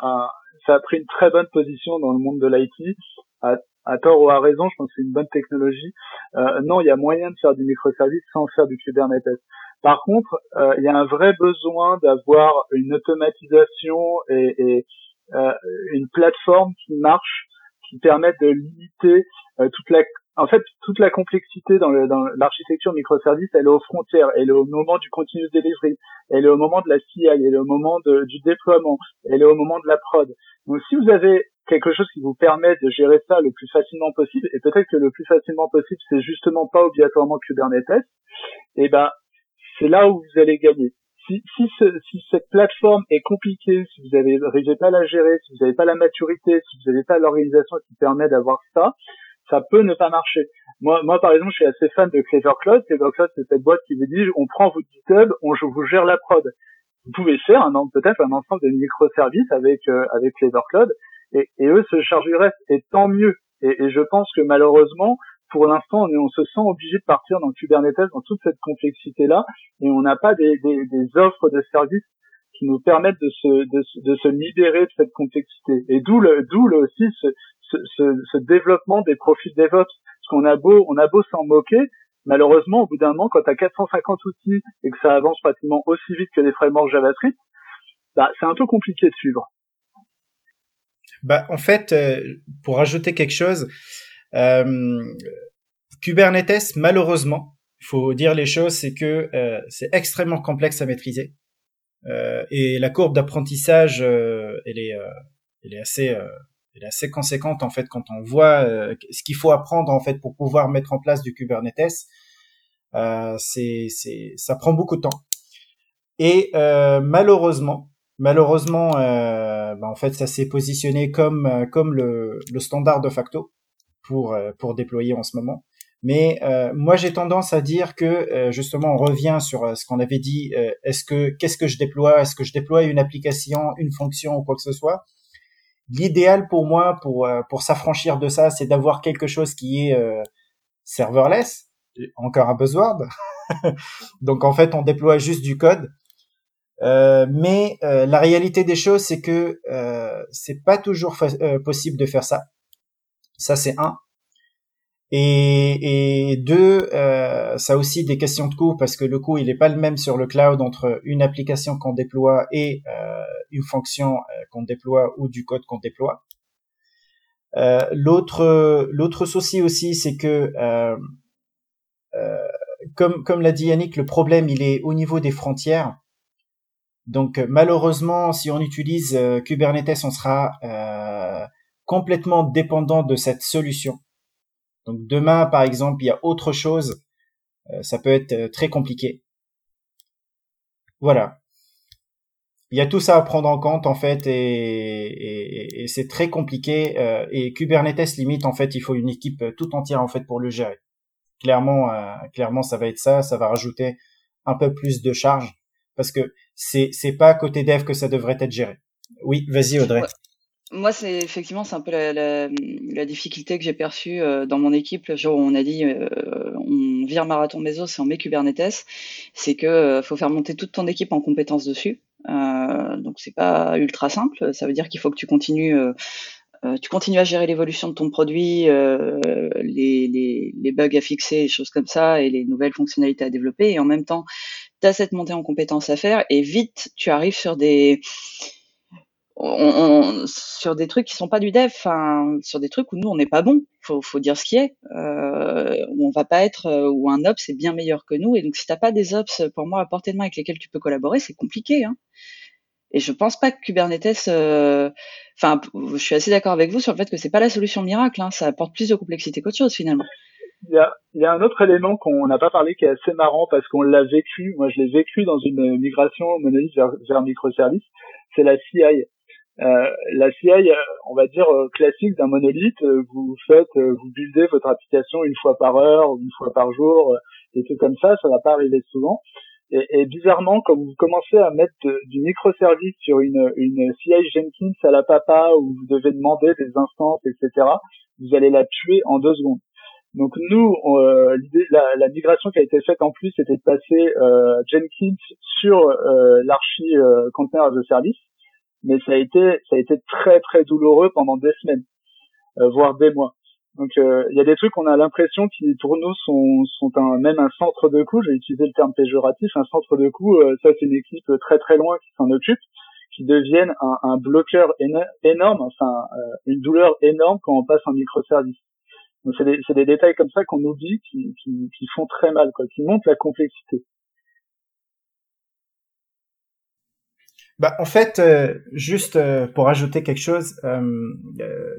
[SPEAKER 5] ça a pris une très bonne position dans le monde de l'IT. À, à, tort ou à raison, je pense que c'est une bonne technologie. Euh, non, il y a moyen de faire du microservice sans faire du Kubernetes. Par contre, euh, il y a un vrai besoin d'avoir une automatisation et, et, euh, une plateforme qui marche, qui permet de limiter euh, toute la en fait, toute la complexité dans, l'architecture microservice, elle est aux frontières, elle est au moment du continuous delivery, elle est au moment de la CI, elle est au moment du déploiement, elle est au moment de la prod. Donc, si vous avez quelque chose qui vous permet de gérer ça le plus facilement possible, et peut-être que le plus facilement possible, c'est justement pas obligatoirement Kubernetes, et eh ben, c'est là où vous allez gagner si, si, ce, si, cette plateforme est compliquée, si vous n'arrivez pas à la gérer, si vous n'avez pas la maturité, si vous n'avez pas l'organisation qui permet d'avoir ça, ça peut ne pas marcher. Moi, moi, par exemple, je suis assez fan de Clever Cloud. Clever Cloud, c'est cette boîte qui vous dit, on prend votre GitHub, on vous gère la prod. Vous pouvez faire un peut-être un ensemble de microservices avec euh, avec Clever Cloud, et, et, eux se chargent du reste. Et tant mieux. Et, et je pense que malheureusement, pour l'instant, on, on, se sent obligé de partir dans Kubernetes, dans toute cette complexité-là, et on n'a pas des, des, des, offres de services qui nous permettent de se, de, de se libérer de cette complexité. Et d'où le, d'où le, aussi ce, ce, développement des profils DevOps. Parce qu'on a beau, on a beau s'en moquer, malheureusement, au bout d'un moment, quand tu as 450 outils et que ça avance pratiquement aussi vite que les frameworks JavaScript, bah, c'est un peu compliqué de suivre.
[SPEAKER 3] Bah, en fait, euh, pour ajouter quelque chose, euh, Kubernetes, malheureusement, il faut dire les choses, c'est que euh, c'est extrêmement complexe à maîtriser. Et la courbe d'apprentissage, elle est, assez, est assez conséquente en fait quand on voit ce qu'il faut apprendre en fait pour pouvoir mettre en place du Kubernetes. c'est, c'est, ça prend beaucoup de temps. Et malheureusement, malheureusement, bah, en fait, ça s'est positionné comme comme le, le standard de facto pour pour déployer en ce moment. Mais euh, moi, j'ai tendance à dire que euh, justement, on revient sur euh, ce qu'on avait dit. Est-ce que qu'est-ce que je déploie? Est-ce que je déploie une application, une fonction ou quoi que ce soit? L'idéal pour moi, pour pour s'affranchir de ça, c'est d'avoir quelque chose qui est serverless. Encore un buzzword. (laughs) Donc en fait, on déploie juste du code. mais la réalité des choses, c'est que c'est pas toujours possible de faire ça. Ça, c'est un. Et, et deux, euh, ça a aussi des questions de coût parce que le coût il n'est pas le même sur le cloud entre une application qu'on déploie et euh, une fonction euh, qu'on déploie ou du code qu'on déploie. Euh, l'autre l'autre souci aussi c'est que euh, euh, comme comme l'a dit Yannick, le problème il est au niveau des frontières. Donc malheureusement, si on utilise Kubernetes, on sera complètement dépendant de cette solution. Donc demain, par exemple, il y a autre chose ça peut être très compliqué. Voilà. Il y a tout ça à prendre en compte en fait et, c'est très compliqué et Kubernetes limite en fait il faut une équipe tout entière en fait pour le gérer. Clairement, clairement ça va être ça, ça va rajouter un peu plus de charge parce que c'est c'est pas côté dev que ça devrait être géré. Oui, vas-y Audrey.
[SPEAKER 2] Moi, c'est effectivement c'est un peu la, difficulté que j'ai perçue euh, dans mon équipe le jour où on a dit euh, on vire Marathon Mesos et on met Kubernetes, c'est que euh, faut faire monter toute ton équipe en compétences dessus. Donc c'est pas ultra simple. Ça veut dire qu'il faut que tu continues tu continues à gérer l'évolution de ton produit, les, les, les, bugs à fixer, les choses comme ça, et les nouvelles fonctionnalités à développer. Et en même temps, tu as cette montée en compétences à faire, et vite, tu arrives sur des, on, sur des trucs qui sont pas du dev, enfin sur des trucs où nous on n'est pas bon. Faut, faut dire ce qui est. Euh, où on va pas être euh, où un ops est bien meilleur que nous. Et donc si t'as pas des ops pour moi à portée de main avec lesquels tu peux collaborer, c'est compliqué. Hein. Et je pense pas que Kubernetes. Euh, enfin, je suis assez d'accord avec vous sur le fait que c'est pas la solution miracle. Hein, ça apporte plus de complexité qu'autre chose finalement.
[SPEAKER 5] Il y, a, il y a un autre élément qu'on n'a pas parlé qui est assez marrant parce qu'on l'a vécu. Moi, je l'ai vécu dans une migration monolithe vers, vers microservice. C'est la CI. Euh, la CI, euh, on va dire euh, classique d'un monolithe, vous faites, vous buildez votre application une fois par heure, une fois par jour, des trucs comme ça, ça va pas arriver souvent. Et, et, bizarrement, quand vous commencez à mettre du microservice sur une, une CI Jenkins à la papa où vous devez demander des instances, etc., vous allez la tuer en deux secondes. Donc nous, euh, la, la, migration qui a été faite en plus, c'était de passer euh, Jenkins sur euh, l'archi container as a service mais ça a été ça a été très très douloureux pendant des semaines, euh, voire des mois. Donc euh, il y a des trucs qu'on a l'impression qui pour nous sont sont un même un centre de coût. Je vais utiliser le terme péjoratif, un centre de coût. Euh, ça c'est une équipe très très loin qui s'en occupe, qui deviennent un, un bloqueur énorme, enfin une douleur énorme quand on passe en microservice. Donc c'est des, des détails comme ça qu'on oublie qui, qui, qui font très mal, quoi, qui montrent la complexité.
[SPEAKER 3] Bah, en fait, euh, juste euh, pour ajouter quelque chose, euh,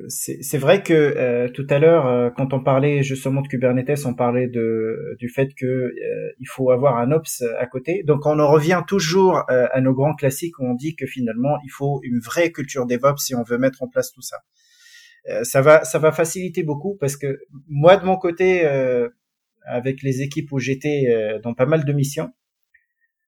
[SPEAKER 3] c'est vrai que tout à l'heure, quand on parlait justement de Kubernetes, on parlait de, du fait que il faut avoir un ops à côté. Donc, on en revient toujours à nos grands classiques où on dit que finalement, il faut une vraie culture DevOps si on veut mettre en place tout ça. ça va, ça va faciliter beaucoup parce que moi, de mon côté, avec les équipes où j'étais dans pas mal de missions,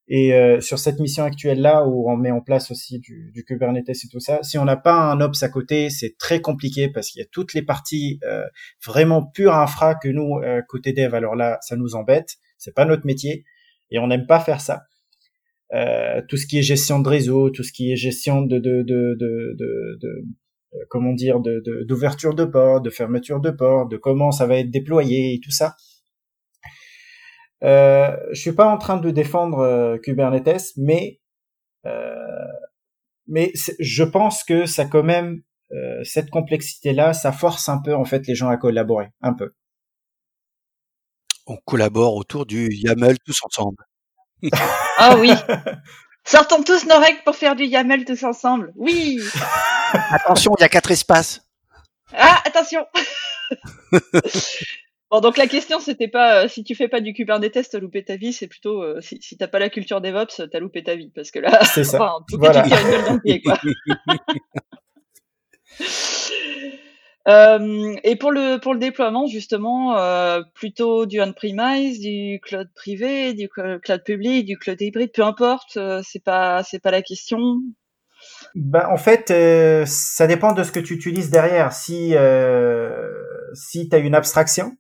[SPEAKER 3] et euh, sur cette mission actuelle là où on met en place aussi du, du Kubernetes et tout ça, si on n'a pas un ops à côté, c'est très compliqué parce qu'il y a toutes les parties euh, vraiment pure infra que nous euh, côté dev. Alors là, ça nous embête. C'est pas notre métier et on n'aime pas faire ça. Euh, tout ce qui est gestion de réseau, tout ce qui est gestion de de de de, de, de comment dire de d'ouverture de, de port, de fermeture de port, de comment ça va être déployé et tout ça euh, je suis pas en train de défendre euh, Kubernetes, mais euh, mais je pense que ça quand même euh, cette complexité-là, ça force un peu en fait les gens à collaborer, un peu.
[SPEAKER 4] On collabore autour du YAML tous ensemble.
[SPEAKER 2] ah oui. Sortons tous nos règles pour faire du YAML tous ensemble. Oui.
[SPEAKER 4] attention, il y a quatre espaces.
[SPEAKER 2] Ah, attention. (laughs) Bon, donc la question, c'était pas euh, si tu fais pas du Kubernetes, t'as loupé ta vie, c'est plutôt euh, si, si t'as pas la culture DevOps, t'as loupé ta vie. Parce que là,
[SPEAKER 3] c'est ça.
[SPEAKER 2] Enfin, tout voilà. tu une dans le pied, quoi. (laughs) euh, et pour le pour le déploiement, justement, euh, plutôt du on-premise, du cloud privé, du cloud public, du cloud hybride, peu importe, c'est pas c'est pas la question.
[SPEAKER 3] Ben, en fait, ça dépend de ce que tu utilises derrière. Si si tu as une abstraction,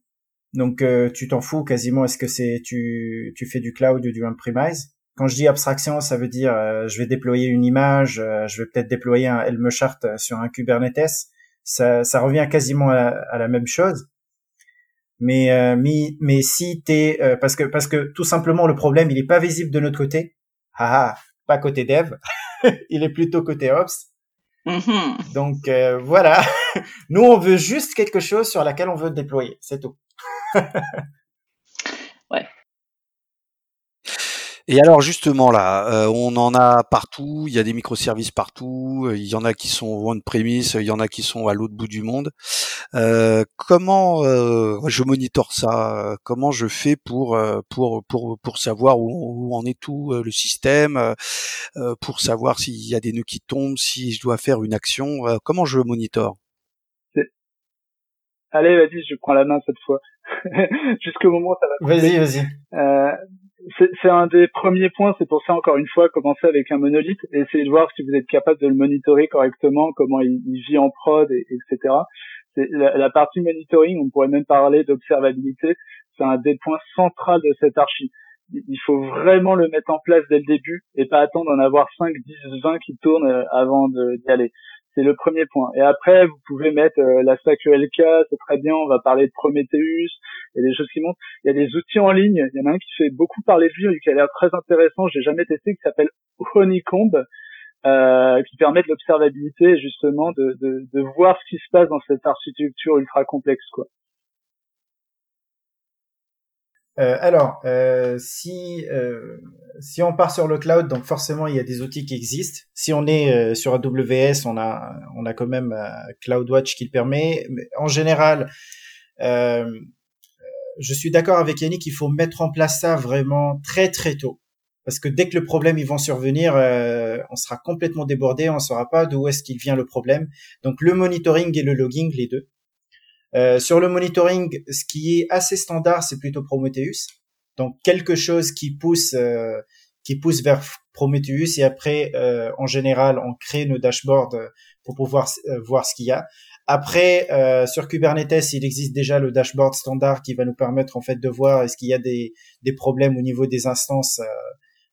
[SPEAKER 3] donc euh, tu t'en fous quasiment. Est-ce que c'est tu tu fais du cloud ou du on-premise? Quand je dis abstraction, ça veut dire euh, je vais déployer une image, euh, je vais peut-être déployer un Helm chart sur un Kubernetes. Ça, ça revient quasiment à, la même chose. Mais mais, si t'es parce que parce que tout simplement le problème il est pas visible de notre côté. Ah, ah pas côté dev, (laughs) il est plutôt côté ops. Mm-hmm. Donc voilà, (laughs) nous on veut juste quelque chose sur laquelle on veut déployer, c'est tout. (laughs)
[SPEAKER 2] ouais.
[SPEAKER 4] Et alors justement là, euh, on en a partout, il y a des microservices partout, euh, il y en a qui sont on premise, il y en a qui sont à l'autre bout du monde. Comment je monitore ça Comment je fais pour pour pour pour savoir où, où en est tout le système, pour savoir s'il y a des nœuds qui tombent, si je dois faire une action Comment je monitore?
[SPEAKER 5] Allez, vas-y, je prends la main cette fois. (laughs) Jusqu'au moment où ça
[SPEAKER 3] va. Vas-y, vas-y.
[SPEAKER 5] Euh, c'est un des premiers points. C'est pour ça, encore une fois, commencer avec un monolithe et essayer de voir si vous êtes capable de le monitorer correctement, comment il, vit en prod, et, etc. La, la, partie monitoring, on pourrait même parler d'observabilité. C'est un des points centraux de cette archi. Il faut vraiment le mettre en place dès le début et pas attendre d'en avoir 5, 10, 20 qui tournent euh, avant d'y aller. C'est le premier point. Et après, vous pouvez mettre euh, la stack ELK, c'est très bien, on va parler de Prometheus, il y a des choses qui montent. Il y a des outils en ligne, il y en a un qui fait beaucoup parler de lui, qui a l'air très intéressant, j'ai jamais testé, qui s'appelle Honeycomb, euh, qui permet de l'observabilité justement de, de, de voir ce qui se passe dans cette architecture ultra complexe. quoi.
[SPEAKER 3] Euh, alors, euh, si euh, si on part sur le cloud, donc forcément il y a des outils qui existent. Si on est euh, sur AWS, on a on a quand même euh, CloudWatch qui le permet. Mais en général, je suis d'accord avec Yannick, il faut mettre en place ça vraiment très très tôt, parce que dès que le problème ils vont survenir, on sera complètement débordé, on ne saura pas d'où est-ce qu'il vient le problème. Donc le monitoring et le logging, les deux. Euh, sur le monitoring, ce qui est assez standard, c'est plutôt Prometheus. Donc quelque chose qui pousse euh, qui pousse vers Prometheus et après euh, en général on crée nos dashboards pour pouvoir voir ce qu'il y a. Après sur Kubernetes, il existe déjà le dashboard standard qui va nous permettre en fait de voir est-ce qu'il y a des, des problèmes au niveau des instances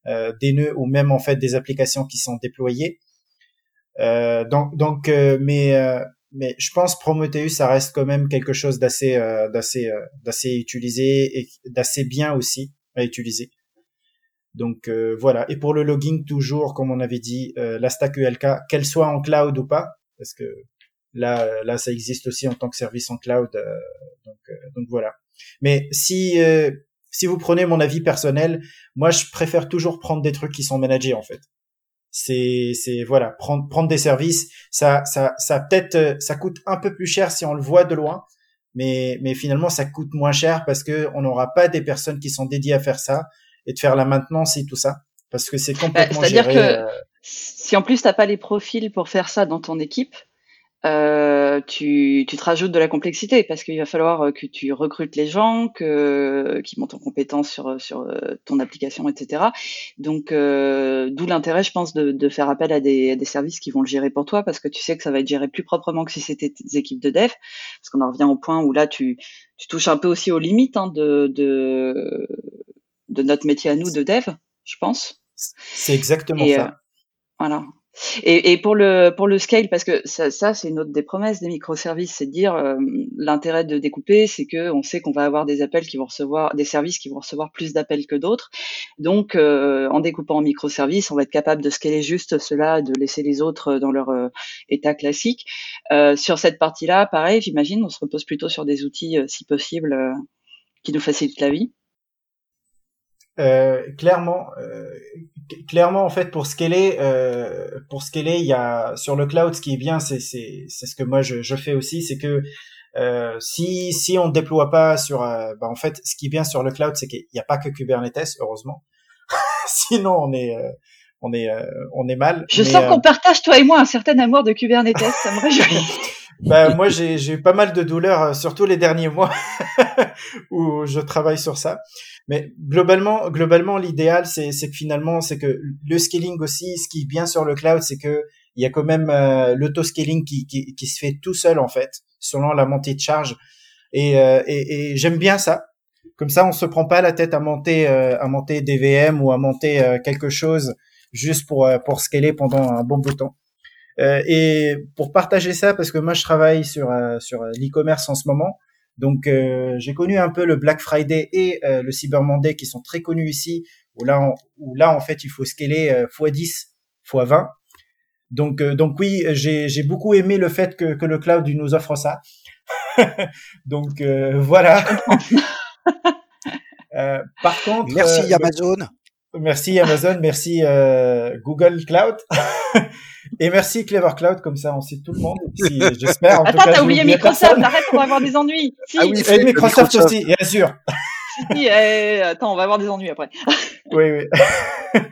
[SPEAKER 3] des nœuds ou même en fait des applications qui sont déployées. donc donc mais mais je pense Prometheus ça reste quand même quelque chose d'assez euh, d'assez euh, d'assez utilisé et d'assez bien aussi à utiliser. Donc euh, voilà. Et pour le logging toujours, comme on avait dit, la stack ULK, qu'elle soit en cloud ou pas, parce que là là ça existe aussi en tant que service en cloud. donc donc voilà. Mais si si vous prenez mon avis personnel, moi je préfère toujours prendre des trucs qui sont managés en fait. C'est c'est voilà prendre prendre des services ça ça ça peut-être euh, ça coûte un peu plus cher si on le voit de loin mais mais finalement ça coûte moins cher parce que on n'aura pas des personnes qui sont dédiées à faire ça et de faire la maintenance et tout ça parce que c'est bah, complètement C'est-à-dire que
[SPEAKER 2] euh, si en plus t'as pas les profils pour faire ça dans ton équipe euh, tu, tu te rajoutes de la complexité parce qu'il va falloir euh, que tu recrutes les gens, que qui montent en compétence sur sur euh, ton application, etc. Donc euh, d'où l'intérêt, je pense, de, de, faire appel à des, des, services qui vont le gérer pour toi parce que tu sais que ça va être géré plus proprement que si c'était tes équipes de dev. Parce qu'on en revient au point où là tu tu touches un peu aussi aux limites hein, de, de de notre métier à nous de dev, je pense.
[SPEAKER 3] C'est exactement ça.
[SPEAKER 2] voilà. Et, pour le pour le scale, parce que ça, ça c'est une autre des promesses des microservices, c'est de dire euh, l'intérêt de découper, c'est que on sait qu'on va avoir des appels qui vont recevoir des services qui vont recevoir plus d'appels que d'autres. Donc, euh, en découpant en microservices, on va être capable de scaler juste cela, de laisser les autres dans leur euh, état classique. sur cette partie-là, pareil, j'imagine, on se repose plutôt sur des outils, si possible, qui nous facilitent la vie.
[SPEAKER 3] Euh, clairement, euh, clairement en fait pour scaler, euh, pour scaler, il y a sur le cloud ce qui est bien, c'est c'est c'est ce que moi je, je fais aussi, c'est que euh, si si on déploie pas sur, euh, bah en fait ce qui est bien sur le cloud, c'est qu'il n'y a pas que Kubernetes heureusement, (laughs) sinon on est on est on est mal.
[SPEAKER 2] Je sens qu'on partage toi et moi un certain amour de Kubernetes, ça me réjouit. (laughs)
[SPEAKER 3] bah moi j'ai eu pas mal de douleurs, surtout les derniers mois (laughs) où je travaille sur ça. Mais globalement, globalement, l'idéal, c'est, que finalement, c'est que le scaling aussi, ce qui est bien sur le cloud, c'est que il y a quand même euh, l'auto-scaling qui, qui, qui, se fait tout seul en fait, selon la montée de charge. Et, euh, et, et j'aime bien ça. Comme ça, on se prend pas la tête à monter, euh, à monter des VM ou à monter euh, quelque chose juste pour pour scaler pendant un bon bout de temps. Et pour partager ça, parce que moi je travaille sur sur l'e-commerce en ce moment, donc euh, j'ai connu un peu le Black Friday et euh, le Cyber Monday qui sont très connus ici, où là, où là en fait il faut scaler euh, x10, x20. Donc donc oui, j'ai beaucoup aimé le fait que, que le cloud nous offre ça. (laughs) donc voilà. par contre,
[SPEAKER 4] merci Amazon.
[SPEAKER 3] Merci Amazon, merci euh, Google Cloud (laughs) et merci Clever Cloud comme ça on sait tout le monde. Si, J'espère.
[SPEAKER 2] Attends, t'as oublié Microsoft, arrête, on va avoir des ennuis.
[SPEAKER 3] Si. Ah oui, et Microsoft, aussi, bien sûr.
[SPEAKER 2] Si, eh, attends, on va avoir des ennuis après. (laughs)
[SPEAKER 3] oui, oui. (laughs)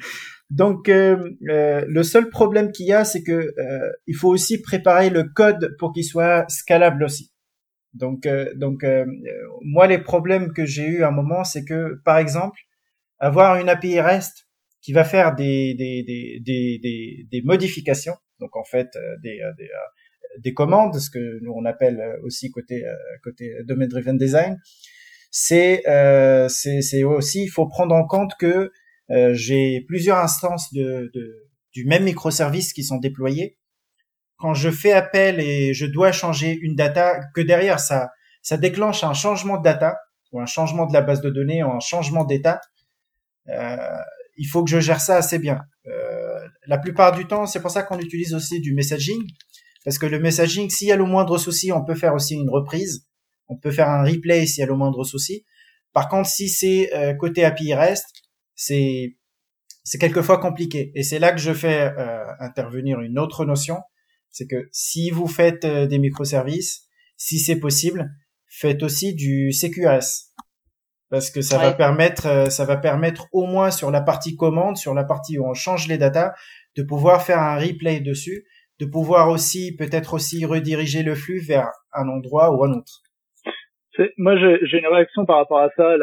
[SPEAKER 3] Donc euh, euh, le seul problème qu'il y a, c'est que euh, il faut aussi préparer le code pour qu'il soit scalable aussi. Donc, euh, donc moi les problèmes que j'ai eu à un moment, c'est que par exemple avoir une API REST qui va faire des, des, des, des, des, modifications, donc en fait euh, des, euh, des, euh, des, commandes, ce que nous on appelle aussi côté, côté domain driven design, c'est euh, c'est aussi il faut prendre en compte que j'ai plusieurs instances de, de, du même microservice qui sont déployées. Quand je fais appel et je dois changer une data, que derrière ça ça déclenche un changement de data ou un changement de la base de données ou un changement d'état, euh, il faut que je gère ça assez bien. Euh, la plupart du temps, c'est pour ça qu'on utilise aussi du messaging, parce que le messaging, s'il y a le moindre souci, on peut faire aussi une reprise, on peut faire un replay s'il y a le moindre souci. Par contre, si c'est euh, côté API REST, c'est c'est quelquefois compliqué. Et c'est là que je fais euh, intervenir une autre notion, c'est que si vous faites des microservices, si c'est possible, faites aussi du CQRS parce que ça va permettre, euh, ça va permettre au moins sur la partie commande, sur la partie où on change les datas, de pouvoir faire un replay dessus, de pouvoir aussi peut-être aussi rediriger le flux vers un endroit ou un autre.
[SPEAKER 5] Moi, j'ai une réaction par rapport à ça.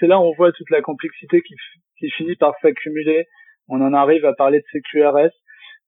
[SPEAKER 5] C'est là où on voit toute la complexité qui, qui finit par s'accumuler. On en arrive à parler de CQRS.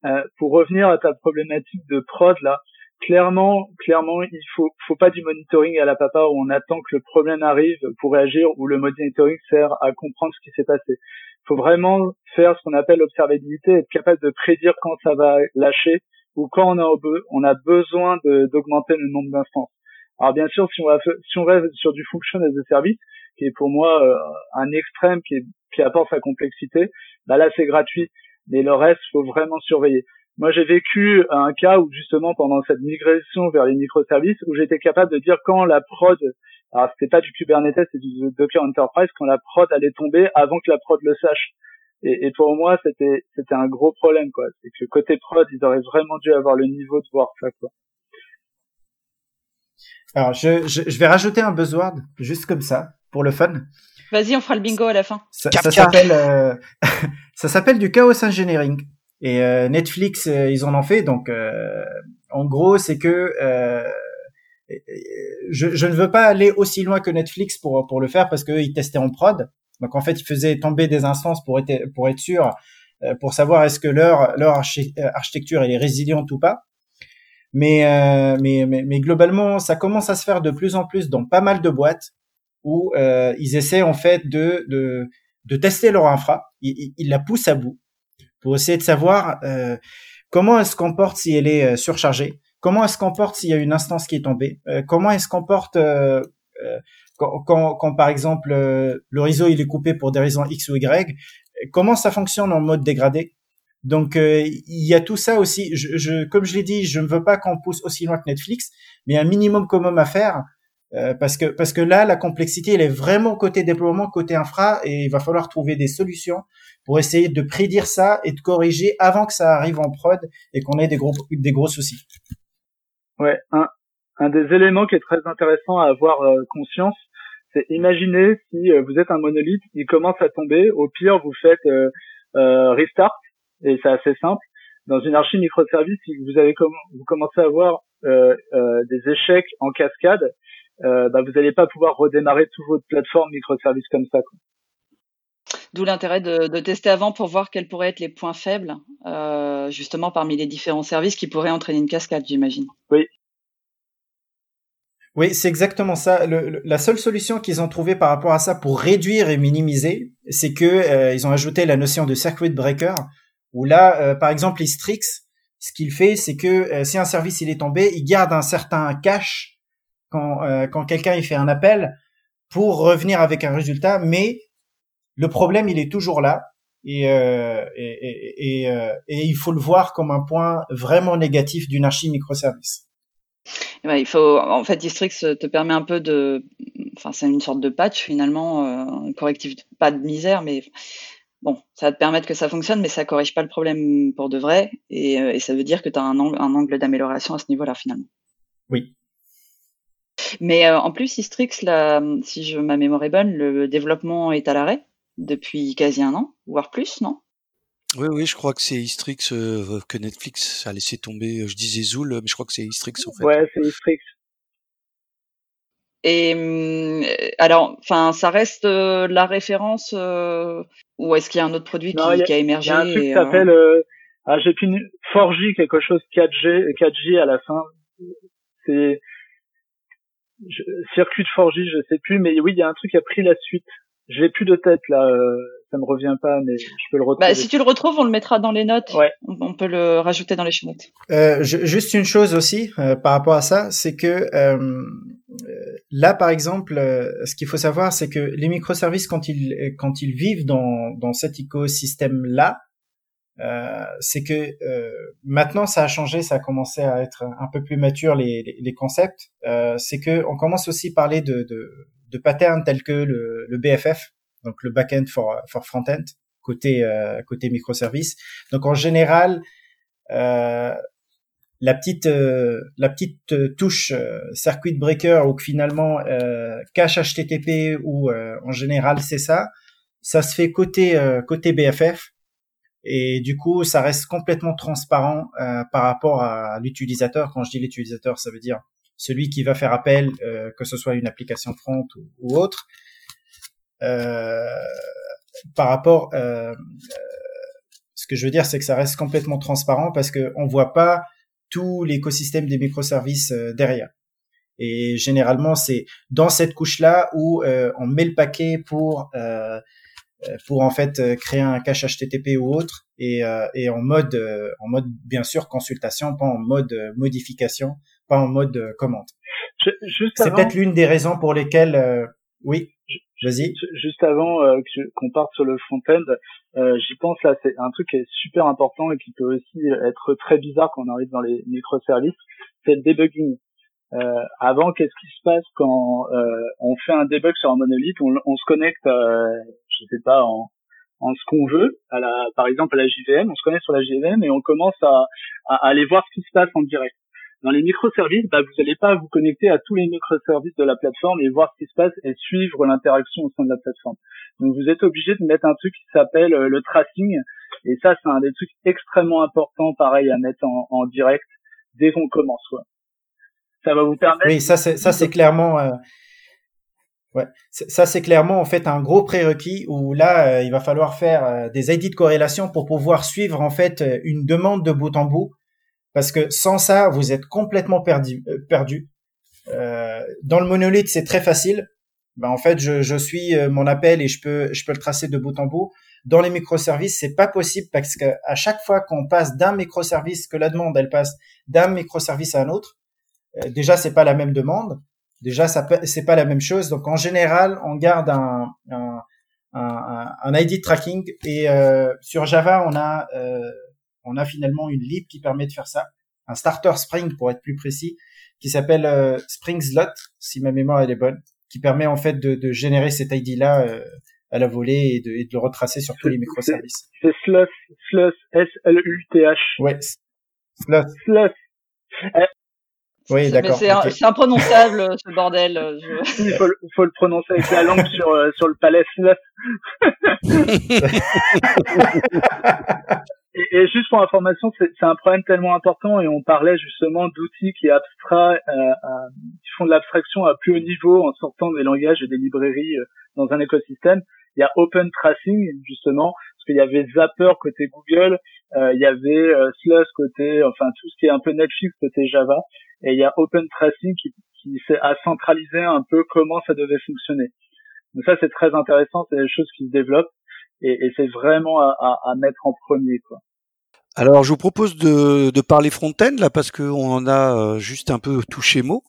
[SPEAKER 5] Euh, pour revenir à ta problématique de prod là, clairement, clairement, il faut, faut pas du monitoring à la papa où on attend que le problème arrive pour réagir, où le monitoring sert à comprendre ce qui s'est passé. Il faut vraiment faire ce qu'on appelle l'observabilité, être capable de prédire quand ça va lâcher ou quand on a, besoin d'augmenter le nombre d'instances. Alors bien sûr, si on, va, si on reste sur du function as a service, qui est pour moi euh, un extrême qui, qui apporte sa complexité, bah là c'est gratuit. Mais le reste, faut vraiment surveiller. Moi, j'ai vécu un cas où justement pendant cette migration vers les microservices, où j'étais capable de dire quand la prod, alors c'était pas du Kubernetes, c'était du Docker Enterprise, quand la prod allait tomber avant que la prod le sache. Et, et pour moi, c'était c'était un gros problème, quoi. C'est que côté prod, ils auraient vraiment dû avoir le niveau de voir ça, quoi.
[SPEAKER 3] Alors, je, je, je vais rajouter un buzzword juste comme ça pour le fun.
[SPEAKER 2] Vas-y, on fera le bingo à la fin.
[SPEAKER 3] Ça, ça s'appelle euh, (laughs) ça s'appelle du chaos engineering. Et euh, Netflix, euh, ils en ont fait. Donc, euh, en gros, c'est que je, je, ne veux pas aller aussi loin que Netflix pour pour le faire parce qu'ils testaient en prod. Donc, en fait, ils faisaient tomber des instances pour être pour être sûr, pour savoir est-ce que leur leur architecture elle est résiliente ou pas. Mais, mais, mais, mais globalement, ça commence à se faire de plus en plus dans pas mal de boîtes où euh, ils essaient en fait de, de, de tester leur infra, ils, ils, la poussent à bout pour essayer de savoir euh, comment elle se comporte si elle est euh, surchargée, comment elle se comporte s'il y a une instance qui est tombée, euh, comment elle se comporte euh, quand, quand, quand, par exemple le réseau il est coupé pour des raisons X ou Y, comment ça fonctionne en mode dégradé. Donc il y a tout ça aussi. Je, je comme je l'ai dit, je ne veux pas qu'on pousse aussi loin que Netflix, mais un minimum commun à faire euh, parce que parce que là la complexité elle est vraiment côté déploiement côté infra et il va falloir trouver des solutions pour essayer de prédire ça et de corriger avant que ça arrive en prod et qu'on ait des gros des gros soucis.
[SPEAKER 5] Ouais, un un des éléments qui est très intéressant à avoir euh, conscience, c'est imaginer si euh, vous êtes un monolithe, il commence à tomber, au pire vous faites restart et c'est assez simple. Dans une archi microservice, si vous avez vous commencez à avoir des échecs en cascade, euh, bah, vous n'allez pas pouvoir redémarrer toute votre plateforme microservice comme ça.
[SPEAKER 2] D'où l'intérêt de, de, tester avant pour voir quels pourraient être les points faibles, euh, justement parmi les différents services qui pourraient entraîner une cascade, j'imagine.
[SPEAKER 5] Oui.
[SPEAKER 3] Oui, c'est exactement ça. Le, la seule solution qu'ils ont trouvée par rapport à ça pour réduire et minimiser, c'est que euh, ils ont ajouté la notion de circuit breaker, où là, euh, par exemple, Strix, ce qu'il fait, c'est que euh, si un service il est tombé, il garde un certain cache quand, euh, quand quelqu'un il fait un appel pour revenir avec un résultat, mais le problème il est toujours là et, euh, et, et, et, euh, il faut le voir comme un point vraiment négatif d'une archi microservice.
[SPEAKER 2] Ouais, il faut, en fait, Distrix te permet un peu de, enfin, c'est une sorte de patch finalement, euh, correctif, pas de misère, mais bon, ça va te permettre que ça fonctionne, mais ça corrige pas le problème pour de vrai, et, et ça veut dire que tu as un, angle, un angle d'amélioration à ce niveau-là finalement.
[SPEAKER 3] Oui.
[SPEAKER 2] Mais euh, en plus, Sistrix, là, si je, ma mémoire est bonne, le développement est à l'arrêt depuis quasi un an, voire plus, non?
[SPEAKER 4] Oui, oui, je crois que c'est Istrix euh, que Netflix a laissé tomber. Je disais Zool, mais je crois que c'est Istrix en fait.
[SPEAKER 5] Ouais, c'est Istrix.
[SPEAKER 2] Et hum, alors, enfin, ça reste euh, la référence euh, ou est-ce qu'il y a un autre produit
[SPEAKER 5] Non,
[SPEAKER 2] qui,
[SPEAKER 5] a-
[SPEAKER 2] qui a
[SPEAKER 5] Il
[SPEAKER 2] émergé
[SPEAKER 5] y a un truc qui
[SPEAKER 2] et, euh,
[SPEAKER 5] s'appelle, euh, ah, j'ai une 4G, quelque chose 4G, 4G à la fin. C'est je- circuit de 4G, je sais plus, mais oui, il y a un truc qui a pris la suite. Je l'ai plus de tête là, euh, ça me revient pas, mais je peux le retrouver.
[SPEAKER 2] Bah, si tu le retrouves, on le mettra dans les notes.
[SPEAKER 5] Ouais.
[SPEAKER 2] On, on peut le rajouter dans les notes.
[SPEAKER 3] Euh, juste une chose aussi euh, par rapport à ça, c'est que euh, euh, là, par exemple, euh, ce qu'il faut savoir, c'est que les microservices, quand ils quand ils vivent dans dans cet écosystème là, euh, c'est que euh, maintenant ça a changé, ça a commencé à être un peu plus mature les les, les concepts. Euh, c'est que on commence aussi à parler de de, de patterns tels que le, le BFF, donc le backend for for frontend côté euh, côté microservice. Donc en général euh, la petite la petite touche circuit breaker ou finalement cache HTTP ou en général c'est ça ça se fait côté côté BFF et du coup ça reste complètement transparent euh, par rapport à l'utilisateur quand je dis l'utilisateur ça veut dire celui qui va faire appel euh, que ce soit une application front ou, autre euh, par rapport euh, ce que je veux dire, c'est que ça reste complètement transparent parce que on voit pas tout l'écosystème des microservices euh, derrière. Et généralement, c'est dans cette couche-là où euh, on met le paquet pour euh, euh, pour en fait euh, créer un cache HTTP ou autre et, euh, et en mode euh, en mode bien sûr consultation, pas en mode euh, modification, pas en mode euh, commande. C'est
[SPEAKER 5] avant,
[SPEAKER 3] peut-être l'une des raisons pour lesquelles euh, oui, vas-y.
[SPEAKER 5] ju- juste avant euh, qu'on parte sur le front-end, euh, j'y pense là, c'est un truc qui est super important et qui peut aussi être très bizarre quand on arrive dans les microservices, c'est le debugging. Euh, avant, qu'est-ce qui se passe quand euh, on fait un debug sur un monolithe On, on se connecte, euh, je sais pas, en, en ce qu'on veut, à la, par exemple à la JVM, on se connecte sur la JVM et on commence à, à, à aller voir ce qui se passe en direct. Dans les microservices, bah, vous n'allez pas vous connecter à tous les microservices de la plateforme et voir ce qui se passe et suivre l'interaction au sein de la plateforme. Donc vous êtes obligé de mettre un truc qui s'appelle euh, le tracing et ça c'est un des trucs extrêmement importants pareil à mettre en, en direct dès qu'on commence. Quoi. Ça va vous permettre
[SPEAKER 3] Oui, ça c'est ça c'est clairement euh, ouais, ça c'est clairement en fait un gros prérequis où là euh, il va falloir faire euh, des ID de corrélation pour pouvoir suivre en fait euh, une demande de bout en bout parce que sans ça vous êtes complètement perdu euh, dans le monolithe c'est très facile. Ben, en fait je, je suis mon appel et je peux je peux le tracer de bout en bout. Dans les microservices c'est pas possible parce que à chaque fois qu'on passe d'un microservice que la demande elle passe d'un microservice à un autre déjà c'est pas la même demande déjà ça c'est pas la même chose donc en général on garde un un, un, un ID tracking et euh, sur Java on a euh, on a finalement une lib qui permet de faire ça un starter Spring pour être plus précis qui s'appelle euh, Spring Slot si ma mémoire elle est bonne qui permet en fait de, de générer cet ID là euh, à la volée et de, et de le retracer sur tous les microservices
[SPEAKER 5] c'est slush, slush, S-L-U-T-H.
[SPEAKER 3] ouais Slot
[SPEAKER 5] Slush.
[SPEAKER 3] Oui d'accord
[SPEAKER 2] c'est un-
[SPEAKER 3] ok.
[SPEAKER 2] c'est imprononçable ce bordel. euh, je- (laughs)
[SPEAKER 5] Il faut, le- faut le prononcer avec la langue sur, euh, sur le palais. Slush. (laughs) Et, et juste pour information, c'est c'est un problème tellement important et on parlait justement d'outils qui abstrait, euh, à- qui font de l'abstraction à plus haut niveau en sortant des langages et des librairies euh, dans un écosystème. Il y a Open Tracing justement parce qu'il y avait Zapper côté Google, euh, il y avait euh, Slush côté, enfin tout ce qui est un peu Netflix côté Java, et il y a Open Tracing qui, qui fait à centraliser un peu comment ça devait fonctionner. Donc ça c'est très intéressant, c'est des choses qui se développent et, c'est vraiment à, à, à mettre en premier quoi.
[SPEAKER 4] Alors, je vous propose de, parler front-end là parce qu'on en a euh, juste un peu touché mot.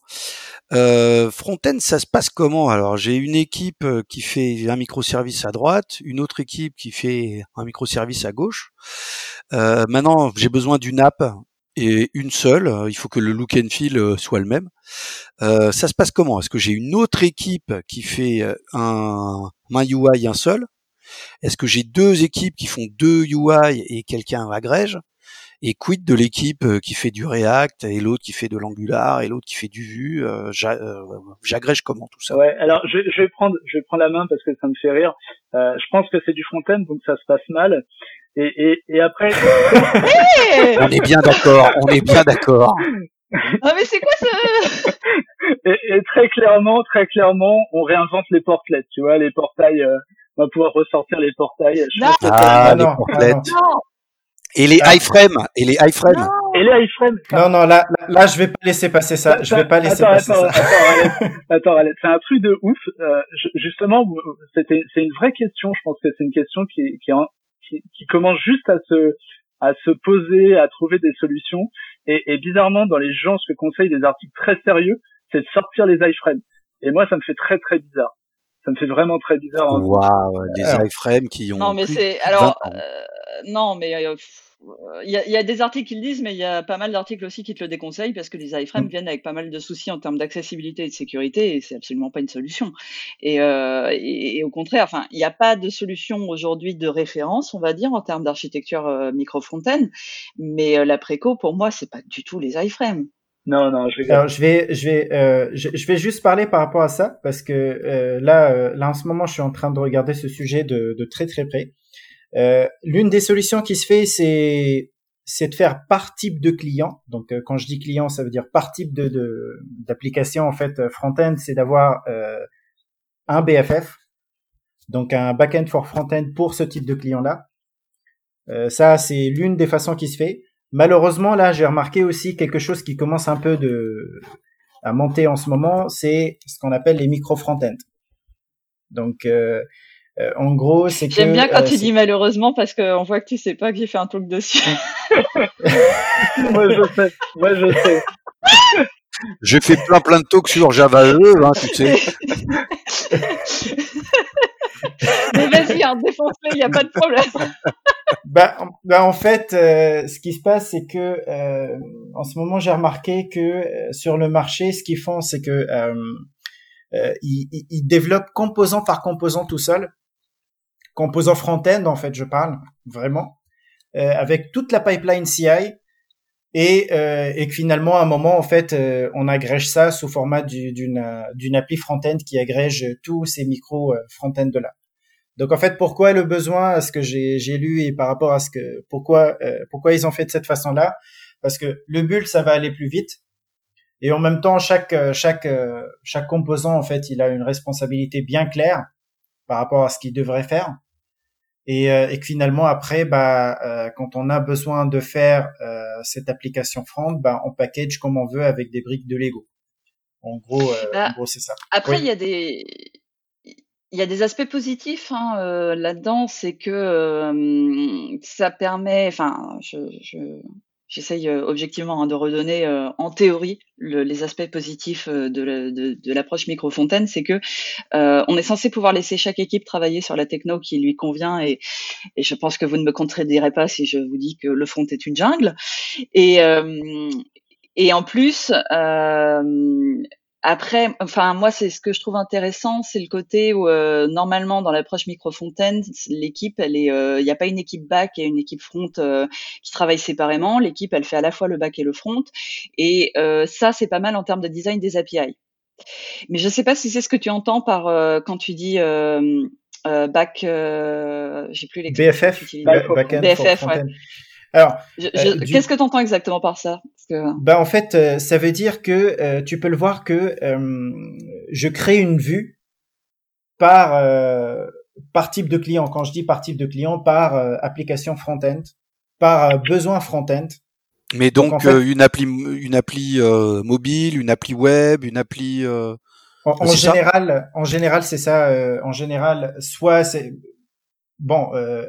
[SPEAKER 4] Euh, front-end, ça se passe comment? Alors, j'ai une équipe euh, qui fait un microservice à droite, une autre équipe qui fait un microservice à gauche. Euh, maintenant, j'ai besoin d'une app et une seule. Il faut que le look and feel euh, soit le même. Ça se passe comment? Est-ce que j'ai une autre équipe qui fait un, un UI un seul? Est-ce que j'ai deux équipes qui font deux UI et quelqu'un agrège et quid de l'équipe euh, qui fait du React et l'autre qui fait de l'Angular et l'autre qui fait du Vue euh, euh, J'agrège comment tout ça?
[SPEAKER 5] Ouais, alors je, je, vais prendre, je vais prendre la main parce que ça me fait rire. Euh, je pense que c'est du front-end, donc ça se passe mal. Et, et, et après. (laughs)
[SPEAKER 4] on est bien d'accord, on est bien d'accord.
[SPEAKER 2] Ah mais c'est quoi ça (laughs)
[SPEAKER 5] et, et, très clairement, très clairement, on réinvente les portlets, tu vois, les portails. On va pouvoir ressortir les portails.
[SPEAKER 4] Je ah, les portlets. Et les ah. iframes, et les iframes.
[SPEAKER 5] Et les iframes.
[SPEAKER 3] Non, non, là, là, je vais pas laisser passer ça. Je vais pas laisser passer
[SPEAKER 5] attends,
[SPEAKER 3] ça.
[SPEAKER 5] Attends, (laughs) attends, c'est un truc de ouf. Euh, justement, c'était, c'est une vraie question. Je pense que c'est une question qui, qui, qui, qui, commence juste à se, à se poser, à trouver des solutions. Et, et bizarrement, dans les gens, ce que conseillent des articles très sérieux, c'est de sortir les iframes. Et moi, ça me fait très très bizarre ça me fait vraiment très bizarre.
[SPEAKER 4] Hein. Waouh, des iframes qui ont.
[SPEAKER 2] Non, mais c'est alors euh, non, mais euh, il y, a, y, a, des articles qui le disent, mais il y a pas mal d'articles aussi qui te le déconseillent parce que les iframes mm. viennent avec pas mal de soucis en termes d'accessibilité et de sécurité et c'est absolument pas une solution. Et, euh, et, au contraire, enfin, il n'y a pas de solution aujourd'hui de référence, on va dire, en termes d'architecture euh, micro-frontaine, mais euh, la préco, pour moi, c'est pas du tout les iframes.
[SPEAKER 5] Non, non, je vais.
[SPEAKER 3] Alors, je vais, je vais, euh, je, je, vais juste parler par rapport à ça parce que euh, là, euh, là en ce moment, je suis en train de regarder ce sujet de, de très très près. Euh, L'une des solutions qui se fait, c'est c'est de faire par type de client. Donc, quand je dis client, ça veut dire par type de d'application. en fait, front-end, c'est d'avoir un BFF, donc un back-end for front-end pour ce type de client-là. ça, c'est l'une des façons qui se fait. Malheureusement, là, j'ai remarqué aussi quelque chose qui commence un peu de à monter en ce moment, c'est ce qu'on appelle les micro front-end. Donc, euh, euh, en gros, c'est que
[SPEAKER 2] j'aime bien quand euh, tu dis malheureusement parce qu'on voit que tu sais pas que j'ai fait un talk dessus. (laughs) (laughs)
[SPEAKER 5] moi, je sais. Moi, je sais.
[SPEAKER 4] J'ai fait plein plein de talks sur Java E, hein, tu sais. (laughs) (laughs)
[SPEAKER 2] Mais vas-y, hein, défonce-le, il n'y a pas de problème. (laughs)
[SPEAKER 3] bah, bah, en fait, euh, ce qui se passe, c'est que euh, en ce moment, j'ai remarqué que euh, sur le marché, ce qu'ils font, c'est que ils, ils, développent composant par composant tout seul, composant front-end en fait, je parle vraiment, avec toute la pipeline CI. Et, et que finalement, à un moment, en fait, on agrège ça sous format d'une d'une appli front-end qui agrège tous ces micros front-end de là. Donc en fait, pourquoi le besoin à ce que j'ai lu et par rapport à ce que pourquoi euh, pourquoi ils ont fait de cette façon-là? Parce que le build ça va aller plus vite. Et en même temps chaque euh, chaque euh, chaque composant en fait il a une responsabilité bien claire par rapport à ce qu'il devrait faire et, et que finalement après bah quand on a besoin de faire cette application front bah on package comme on veut avec des briques de Lego. En gros, bah, en gros c'est ça.
[SPEAKER 2] Après il y a des il y a des aspects positifs hein, euh, là-dedans, c'est que euh, ça permet, enfin, je, je, j'essaye euh, objectivement hein, de redonner en théorie les aspects positifs de, de, l'approche micro-fontaine, c'est que on est censé pouvoir laisser chaque équipe travailler sur la techno qui lui convient et, et je pense que vous ne me contredirez pas si je vous dis que le front est une jungle. Et et en plus, euh, après, enfin moi c'est ce que je trouve intéressant, c'est le côté où euh, normalement dans l'approche micro-fontaine, l'équipe, elle est, euh, il n'y a pas une équipe back et une équipe front euh, qui travaillent séparément. L'équipe, elle fait à la fois le back et le front, et ça c'est pas mal en termes de design des API. Mais je ne sais pas si c'est ce que tu entends par quand tu dis back, j'ai plus les
[SPEAKER 3] BFF,
[SPEAKER 2] BFF, ouais. Alors, euh, qu'est-ce que tu entends exactement par ça?
[SPEAKER 3] Bah en fait, euh, ça veut dire que euh, tu peux le voir que je crée une vue par par type de client. Quand je dis par type de client, par application front-end, par besoin front-end.
[SPEAKER 4] Mais donc, une appli une appli mobile, une appli web, une appli.
[SPEAKER 3] en, général, en général, c'est ça. en général, soit c'est bon, euh,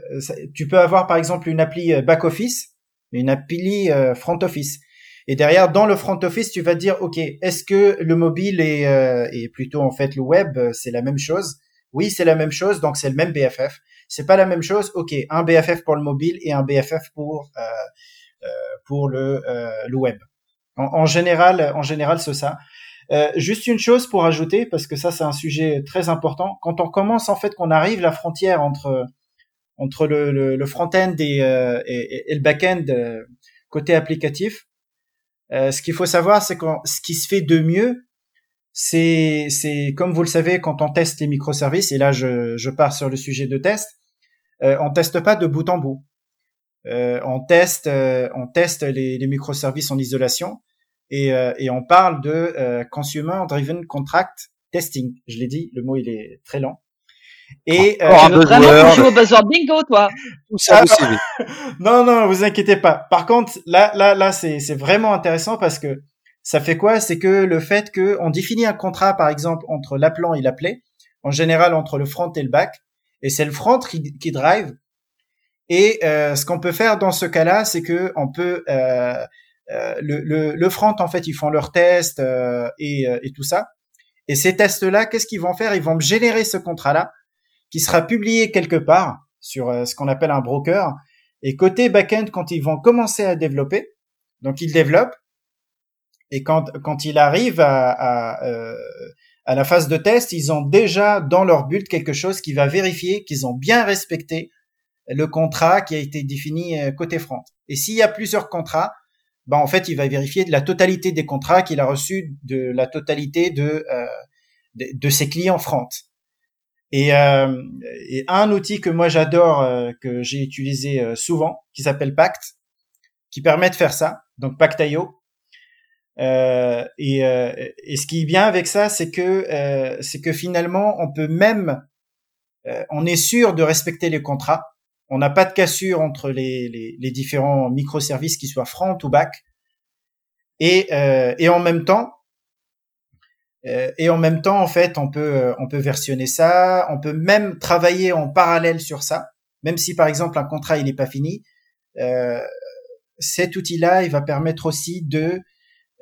[SPEAKER 3] tu peux avoir par exemple une appli euh, back office, une appli euh, front office. Et derrière, dans le front office, tu vas dire, OK, est-ce que le mobile est, et plutôt en fait le web, c'est la même chose? Oui, c'est la même chose, donc c'est le même BFF. C'est pas la même chose. OK, un BFF pour le mobile et un BFF pour pour le, le web. En, général, en général, c'est ça. Juste une chose pour ajouter, parce que ça c'est un sujet très important. Quand on commence en fait, qu'on arrive la frontière entre entre le, le, le front-end et, euh, et, et, le back-end euh, côté applicatif, euh, ce qu'il faut savoir, c'est que ce qui se fait de mieux, c'est comme vous le savez quand on teste les microservices. Et là, je je pars sur le sujet de test. on teste pas de bout en bout. on teste on teste les, les microservices en isolation et, euh, et on parle de euh, Consumer Driven Contract Testing. Je l'ai dit, le mot il est très lent.
[SPEAKER 2] Et oh, euh, vraiment jouer au buzzword bingo, toi.
[SPEAKER 3] Ça, non, non, vous inquiétez pas. Par contre, là, là, là, c'est, c'est vraiment intéressant parce que ça fait quoi? C'est que le fait que on définit un contrat, par exemple, entre l'appelant et l'appelé, en général entre le front et le back, et c'est le front qui, qui drive. Et euh, ce qu'on peut faire dans ce cas-là, c'est que on peut euh, euh, le, le, le, front, en fait, ils font leurs tests euh, et, euh, et, tout ça. Et ces tests-là, qu'est-ce qu'ils vont faire? Ils vont me générer ce contrat-là, qui sera publié quelque part sur ce qu'on appelle un broker. Et côté back-end, quand ils vont commencer à développer, donc ils développent, et quand, quand il arrive à, à, à la phase de test, ils ont déjà dans leur build quelque chose qui va vérifier qu'ils ont bien respecté le contrat qui a été défini côté front. Et s'il y a plusieurs contrats, bah en fait il va vérifier de la totalité des contrats qu'il a reçus, de la totalité de euh, de, ses clients front. Et, euh, un outil que moi j'adore, euh, que j'ai utilisé euh, souvent, qui s'appelle Pact, qui permet de faire ça, donc Pact.io. Euh, et, et, ce qui est bien avec ça, c'est que c'est que finalement on peut même, on est sûr de respecter les contrats on n'a pas de cassure entre les, les, les, différents microservices qui soient front ou back. Et, euh, et en même temps, euh, et en même temps, en fait, on peut euh, on peut versionner ça. On peut même travailler en parallèle sur ça, même si par exemple un contrat il n'est pas fini. Euh, cet outil-là, il va permettre aussi de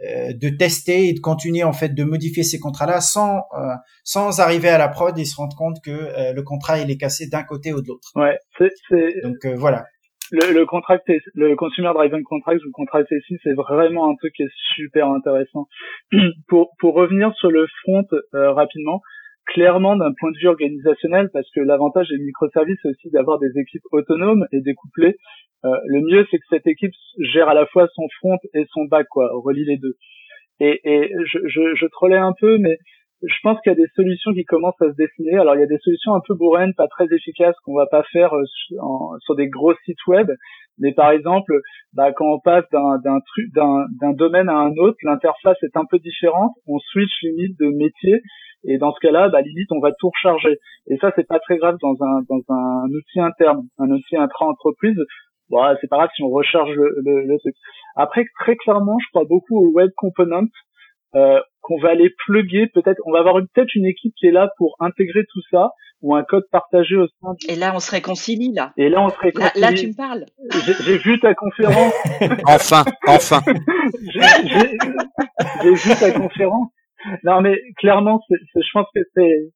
[SPEAKER 3] euh, de tester et de continuer en fait de modifier ces contrats-là sans euh, sans arriver à la prod et se rendre compte que euh, le contrat il est cassé d'un côté ou de l'autre.
[SPEAKER 5] Ouais, c'est
[SPEAKER 3] donc voilà.
[SPEAKER 5] Le, le contract, le consumer driven contract ou contract SI, c'est vraiment un truc qui est super intéressant. (clears throat) pour pour revenir sur le front rapidement, clairement d'un point de vue organisationnel, parce que l'avantage des microservices, c'est aussi d'avoir des équipes autonomes et découplées. Euh, le mieux, c'est que cette équipe gère à la fois son front et son back, quoi, relie les deux. Et, et je, je, je trollais un peu, mais je pense qu'il y a des solutions qui commencent à se dessiner. Alors, il y a des solutions un peu bourraines, pas très efficaces, qu'on va pas faire euh, sur des gros sites web. Mais par exemple, bah, quand on passe d'un truc, d'un domaine à un autre, l'interface est un peu différente. On switch limite de métier et dans ce cas-là, bah, limite, on va tout recharger. Et ça, c'est pas très grave dans un, dans un outil interne, un outil intra-entreprise. Bon, c'est pas grave si on recharge le, le, truc. Après, très clairement, je crois beaucoup au web component qu'on va aller plugger. Peut-être, on va avoir peut-être une équipe qui est là pour intégrer tout ça ou un code partagé au sein.
[SPEAKER 2] Et là, on se réconcilie là.
[SPEAKER 5] Et là, on se réconcilie.
[SPEAKER 2] Là, tu me parles.
[SPEAKER 5] J'ai vu ta conférence. (laughs)
[SPEAKER 4] enfin, enfin. (laughs)
[SPEAKER 5] J'ai vu ta conférence non, mais clairement, je pense que c'est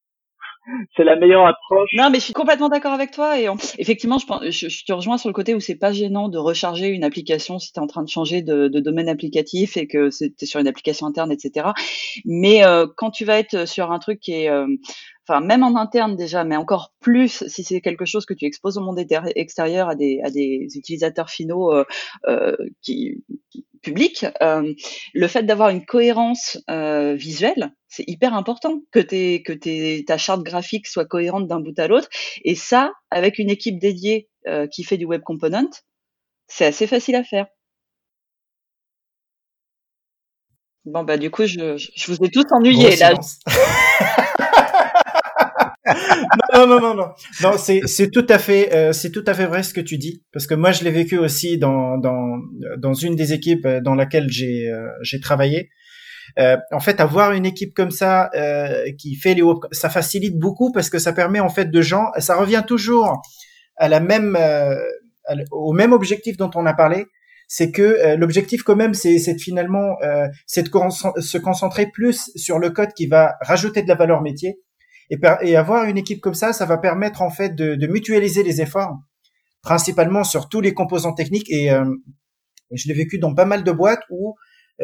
[SPEAKER 5] c'est la meilleure approche.
[SPEAKER 2] Non, mais je suis complètement d'accord avec toi. Et effectivement, je, pense, je, te rejoins sur le côté où c'est pas gênant de recharger une application si tu es en train de changer de, domaine applicatif et que es sur une application interne, etc. Mais euh, quand tu vas être sur un truc qui est euh, enfin même en interne déjà, mais encore plus si c'est quelque chose que tu exposes au monde extérieur à des, utilisateurs finaux euh, qui, euh, le fait d'avoir une cohérence euh, visuelle, c'est hyper important que, t'es, que t'es, ta charte graphique soit cohérente d'un bout à l'autre. Et ça, avec une équipe dédiée euh, qui fait du web component, c'est assez facile à faire. Bon bah du coup je, je vous ai tous ennuyés là.
[SPEAKER 3] Non, non, non, non, non. c'est tout à fait euh, c'est tout à fait vrai ce que tu dis parce que moi je l'ai vécu aussi dans dans dans une des équipes euh, dans laquelle j'ai euh, j'ai travaillé. en fait, avoir une équipe comme ça qui fait les ça facilite beaucoup parce que ça permet en fait de gens, ça revient toujours à la même au même objectif dont on a parlé, c'est que l'objectif quand même c'est c'est finalement c'est de se concentrer plus sur le code qui va rajouter de la valeur métier et, et, avoir une équipe comme ça, ça va permettre en fait de, de mutualiser les efforts, principalement sur tous les composants techniques. Et, euh, je l'ai vécu dans pas mal de boîtes où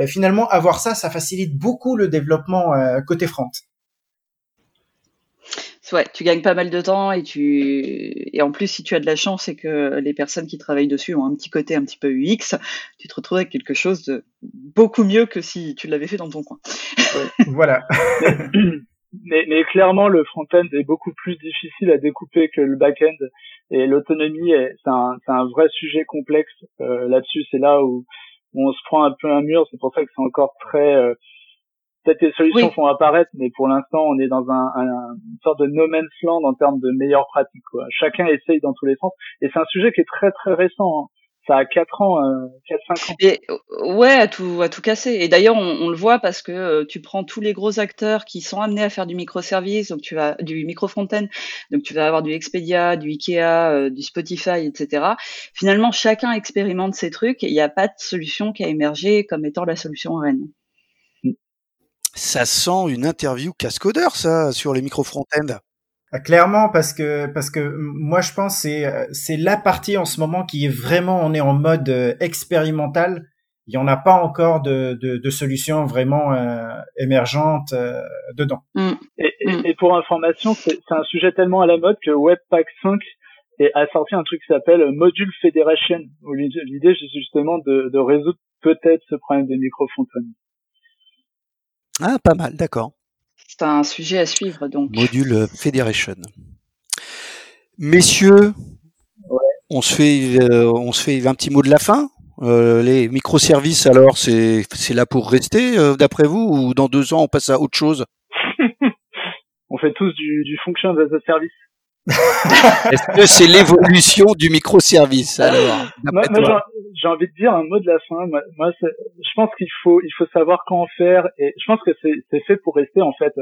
[SPEAKER 3] finalement avoir ça, ça facilite beaucoup le développement côté front
[SPEAKER 2] ouais, tu gagnes pas mal de temps et tu et en plus si tu as de la chance et que les personnes qui travaillent dessus ont un petit côté un petit peu UX, tu te retrouves avec quelque chose de beaucoup mieux que si tu l'avais fait dans ton coin.
[SPEAKER 3] voilà. (laughs)
[SPEAKER 5] mais, mais, clairement le front-end est beaucoup plus difficile à découper que le back-end et l'autonomie c'est un, un vrai sujet complexe euh, là-dessus. C'est là où, on se prend un peu un mur. C'est pour ça que c'est encore très euh, peut-être les solutions vont apparaître, mais pour l'instant, on est dans un, une sorte de no man's land en termes de meilleures pratiques. Quoi. Chacun essaye dans tous les sens, et c'est un sujet qui est très très récent. Hein. Ça a 4 ans, euh, 4-5 ans.
[SPEAKER 2] Et, ouais, à tout, à tout casser. Et d'ailleurs, on, on, le voit parce que euh, tu prends tous les gros acteurs qui sont amenés à faire du microservice, donc tu vas du micro fronten, donc tu vas avoir du Expedia, du Ikea, euh, du Spotify, etc. Finalement, chacun expérimente ces trucs et il n'y a pas de solution qui a émergé comme étant la solution reine.
[SPEAKER 4] Ça sent une interview cascodeur, ça, sur les micro front-end.
[SPEAKER 3] Ah, clairement, parce que parce que moi je pense c'est c'est la partie en ce moment qui est vraiment on est en mode euh, expérimental. Il y en a pas encore de de, de solutions vraiment euh, émergentes euh, dedans.
[SPEAKER 5] Mm. Et, mm. et, pour information, c'est un sujet tellement à la mode que Webpack 5 a sorti un truc qui s'appelle Module Federation. L'idée c'est justement de, de résoudre peut-être ce problème des micro
[SPEAKER 4] ah, pas mal, d'accord.
[SPEAKER 2] C'est un sujet à suivre, donc.
[SPEAKER 4] Module euh, Federation. Messieurs, on se fait, euh, on se fait un petit mot de la fin. Euh, les microservices, alors, c'est, c'est là pour rester, d'après vous, ou dans deux ans, on passe à autre chose? (laughs)
[SPEAKER 5] On fait tous du, du function as a service.
[SPEAKER 4] Est-ce que c'est l'évolution du microservice alors
[SPEAKER 5] Moi, j'ai envie de dire un mot de la fin. Moi, je pense qu'il faut, il faut savoir quand faire, et je pense que c'est fait pour rester en fait.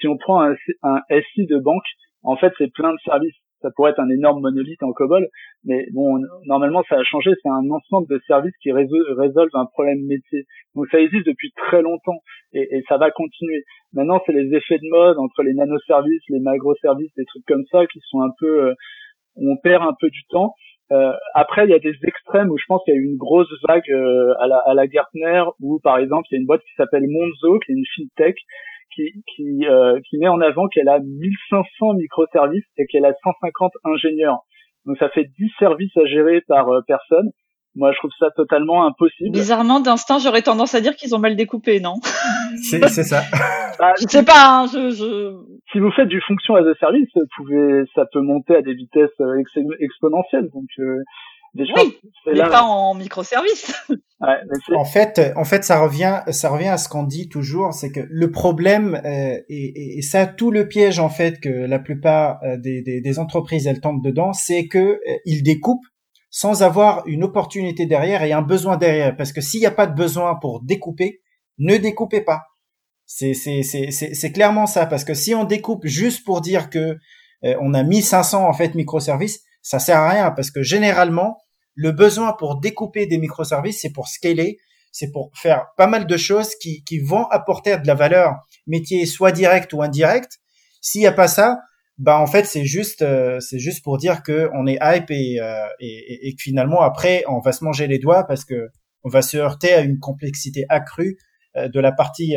[SPEAKER 5] Si on prend un, un SI de banque, en fait, c'est plein de services ça pourrait être un énorme monolithe en COBOL, mais bon, normalement ça a changé, c'est un ensemble de services qui résolvent un problème métier. Donc ça existe depuis très longtemps et, ça va continuer. Maintenant, c'est les effets de mode entre les nanoservices, les macroservices, des trucs comme ça qui sont un peu, euh, on perd un peu du temps. Euh, après, il y a des extrêmes où je pense qu'il y a eu une grosse vague euh, à, la, à la Gartner, où par exemple, il y a une boîte qui s'appelle Monzo, qui est une fintech, qui, qui, euh, qui met en avant qu'elle a 1500 microservices et qu'elle a 150 ingénieurs. Donc ça fait 10 services à gérer par euh, personne. Moi, je trouve ça totalement impossible.
[SPEAKER 2] Bizarrement, d'instinct, j'aurais tendance à dire qu'ils ont mal découpé, non?
[SPEAKER 3] C'est ça. (laughs)
[SPEAKER 2] Bah, je sais pas. Hein, je, je...
[SPEAKER 5] Si vous faites du fonction as a service, vous pouvez, ça peut monter à des vitesses euh, exponentielles. Donc, euh,
[SPEAKER 2] oui, mais pas en microservice. (laughs)
[SPEAKER 3] en fait, en fait, ça revient, ça revient à ce qu'on dit toujours, c'est que le problème euh, et, et, ça tout le piège en fait que la plupart euh, des, des, des entreprises elles tombent dedans, c'est que euh, ils découpent sans avoir une opportunité derrière et un besoin derrière. Parce que s'il n'y a pas de besoin pour découper, ne découpez pas. C'est c'est c'est c'est clairement ça. Parce que si on découpe juste pour dire que euh, on a 1500 en fait microservices, ça sert à rien parce que généralement, le besoin pour découper des microservices, c'est pour scaler, c'est pour faire pas mal de choses qui, qui vont apporter de la valeur métier soit direct ou indirect. S'il n'y a pas ça, bah en fait c'est juste euh, c'est juste pour dire que on est hype et, euh, et, et, que finalement après on va se manger les doigts parce que on va se heurter à une complexité accrue euh, de la partie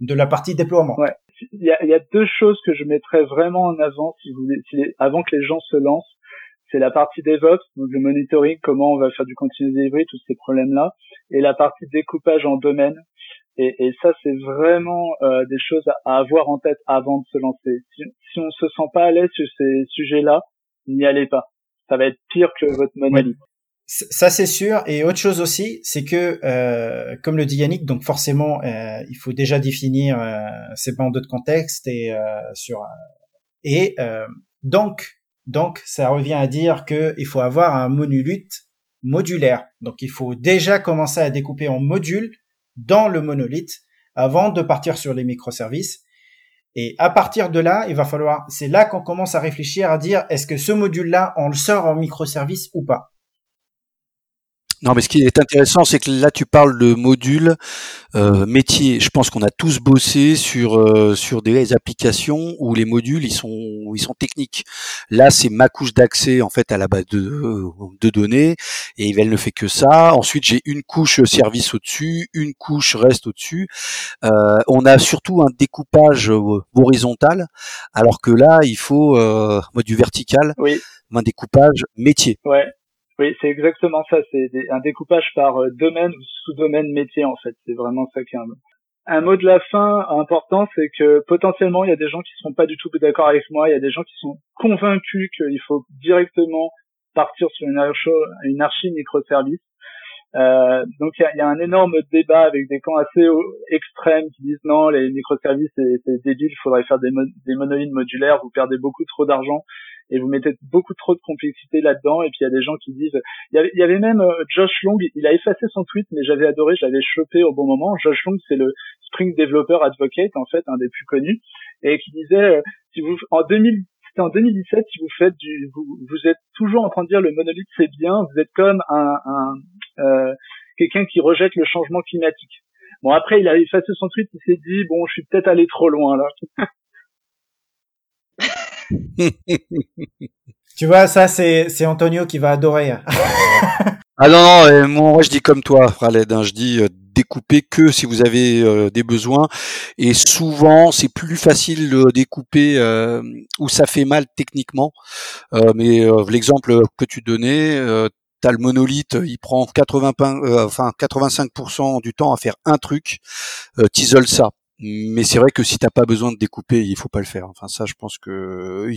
[SPEAKER 3] de la partie déploiement.
[SPEAKER 5] Ouais. Il y a, y a, deux choses que je mettrais vraiment en avant si vous voulez, avant que les gens se lancent c'est la partie DevOps, donc le monitoring, comment on va faire du continuous delivery, tous ces problèmes-là, et la partie découpage en domaine. Et, et ça, c'est vraiment euh, des choses à, avoir en tête avant de se lancer. Si, si on se sent pas à l'aise sur ces sujets-là, n'y allez pas. Ça va être pire que votre monolith.
[SPEAKER 3] Ça c'est sûr. Et autre chose aussi, c'est que euh, comme le dit Yannick, donc forcément, euh, il faut déjà définir euh, ces bandes de contexte et euh, sur et donc donc, ça revient à dire qu'il faut avoir un monolithe modulaire. Donc, il faut déjà commencer à découper en modules dans le monolithe avant de partir sur les microservices. Et à partir de là, il va falloir, c'est là qu'on commence à réfléchir à dire est-ce que ce module-là, on le sort en microservice ou pas?
[SPEAKER 4] Non, mais ce qui est intéressant, c'est que là, tu parles de modules euh, métiers. Je pense qu'on a tous bossé sur euh, sur des applications où les modules ils sont ils sont techniques. Là, c'est ma couche d'accès en fait à la base de, de données et elle ne fait que ça. Ensuite, j'ai une couche service au-dessus, une couche reste au-dessus. Euh, on a surtout un découpage horizontal, alors que là, il faut euh, du vertical,
[SPEAKER 5] oui.
[SPEAKER 4] un découpage métier.
[SPEAKER 5] Ouais. Oui, c'est exactement ça. C'est un découpage par euh, domaine ou sous-domaine métier en fait. C'est vraiment ça qui est un, un mot de la fin important, c'est que potentiellement il y a des gens qui seront pas du tout d'accord avec moi. Il y a des gens qui sont convaincus qu'il faut directement partir sur une archi, une microservice. Euh, donc il y a, un énorme débat avec des camps assez extrêmes qui disent non, les microservices c'est débile, il faudrait faire des, des monolithes modulaires, vous perdez beaucoup trop d'argent et vous mettez beaucoup trop de complexité là-dedans. Et puis il y a des gens qui disent, il y avait, même euh, Josh Long, il a effacé son tweet, mais j'avais adoré, je l'avais chopé au bon moment. Josh Long, c'est le Spring Developer Advocate en fait, un des plus connus, et qui disait, euh, si vous en 2000 c'était en 2017 si vous faites du vous, vous êtes toujours en train de dire le monolithe c'est bien vous êtes comme un, un euh, quelqu'un qui rejette le changement climatique bon après il a effacé son tweet il s'est dit bon je suis peut-être allé trop loin là (laughs)
[SPEAKER 3] tu vois, ça, c'est, c'est Antonio qui va adorer.
[SPEAKER 4] ah non, non, moi, je dis comme toi, Khaled, hein, je dis euh, découper que si vous avez euh, des besoins. Et souvent, c'est plus facile de découper euh, où ça fait mal techniquement. mais l'exemple que tu donnais, T'as le monolithe, il prend 80, enfin 85% du temps à faire un truc. Euh, T'isoles ça mais c'est vrai que si t'as pas besoin de découper, il faut pas le faire. Enfin ça, je pense que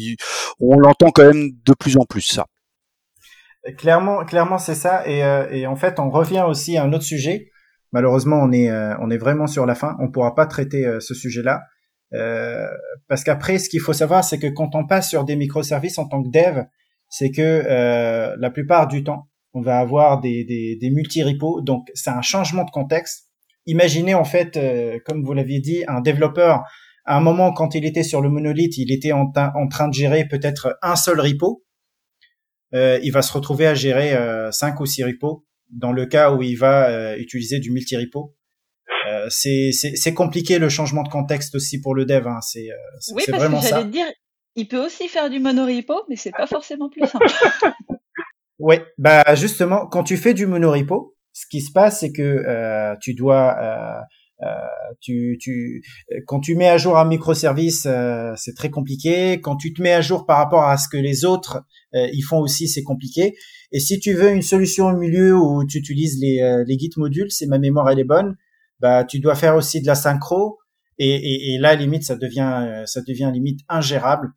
[SPEAKER 4] on l'entend quand même de plus en plus ça.
[SPEAKER 3] Clairement, clairement c'est ça. Et, euh, en fait, on revient aussi à un autre sujet. Malheureusement, on est euh, on est vraiment sur la fin. On pourra pas traiter euh, ce sujet-là parce qu'après, ce qu'il faut savoir, c'est que quand on passe sur des microservices en tant que dev, c'est que la plupart du temps, on va avoir des, des, des multi-repos. Donc, c'est un changement de contexte imaginez en fait, euh, comme vous l'aviez dit, un développeur, à un moment quand il était sur le monolithe, il était en, train de gérer peut-être un seul repo. Euh, il va se retrouver à gérer euh, cinq ou six repos dans le cas où il va utiliser du multi-repo. c'est compliqué le changement de contexte aussi pour le dev. Hein. C'est
[SPEAKER 2] oui, parce que j'allais dire, il peut aussi faire du monorepo, mais c'est pas forcément plus simple. (laughs)
[SPEAKER 3] oui, bah justement, quand tu fais du monorepo, ce qui se passe, c'est que euh, tu dois, euh, euh, tu, tu, quand tu mets à jour un microservice, euh, c'est très compliqué. Quand tu te mets à jour par rapport à ce que les autres euh, ils font aussi, c'est compliqué. Et si tu veux une solution au milieu où tu utilises les, les Git modules, c'est ma mémoire elle est bonne, bah tu dois faire aussi de la synchro. Et, et, et là, limite, ça devient, ça devient limite ingérable.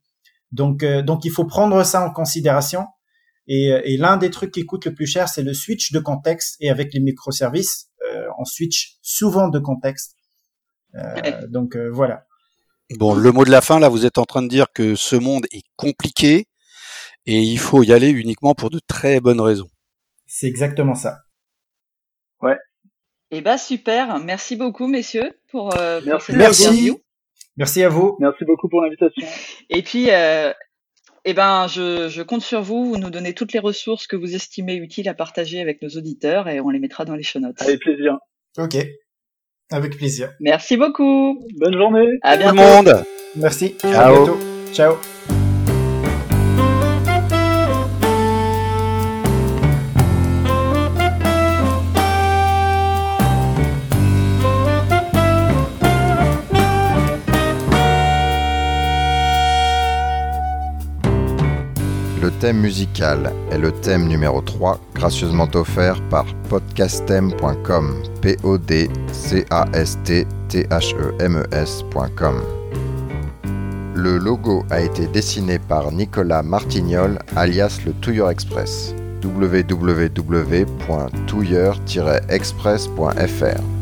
[SPEAKER 3] Donc, donc il faut prendre ça en considération. Et, euh, et l'un des trucs qui coûte le plus cher, c'est le switch de contexte. Et avec les microservices, euh, on switch souvent de contexte. Euh, donc euh, voilà.
[SPEAKER 4] Bon, le mot de la fin, là, vous êtes en train de dire que ce monde est compliqué et il faut y aller uniquement pour de très bonnes raisons.
[SPEAKER 3] C'est exactement ça.
[SPEAKER 5] Ouais.
[SPEAKER 2] Eh ben super, merci beaucoup messieurs pour, euh,
[SPEAKER 3] merci. merci. Merci à vous.
[SPEAKER 5] Merci beaucoup pour l'invitation.
[SPEAKER 2] Et puis euh, eh ben, je, je, compte sur vous. Vous nous donnez toutes les ressources que vous estimez utiles à partager avec nos auditeurs et on les mettra dans les show notes.
[SPEAKER 5] Avec plaisir.
[SPEAKER 3] Ok. Avec plaisir.
[SPEAKER 2] Merci beaucoup.
[SPEAKER 5] Bonne journée.
[SPEAKER 2] À bientôt.
[SPEAKER 4] Tout le monde.
[SPEAKER 3] Merci.
[SPEAKER 4] Ciao.
[SPEAKER 3] À bientôt. Ciao.
[SPEAKER 6] Thème musical est le thème numéro 3, gracieusement offert par podcastem.com. P-O-D-C-A-S-T-T-H-E-M-E-S.com. Le logo a été dessiné par Nicolas Martignol, alias le Touilleur Express. www.touilleur-express.fr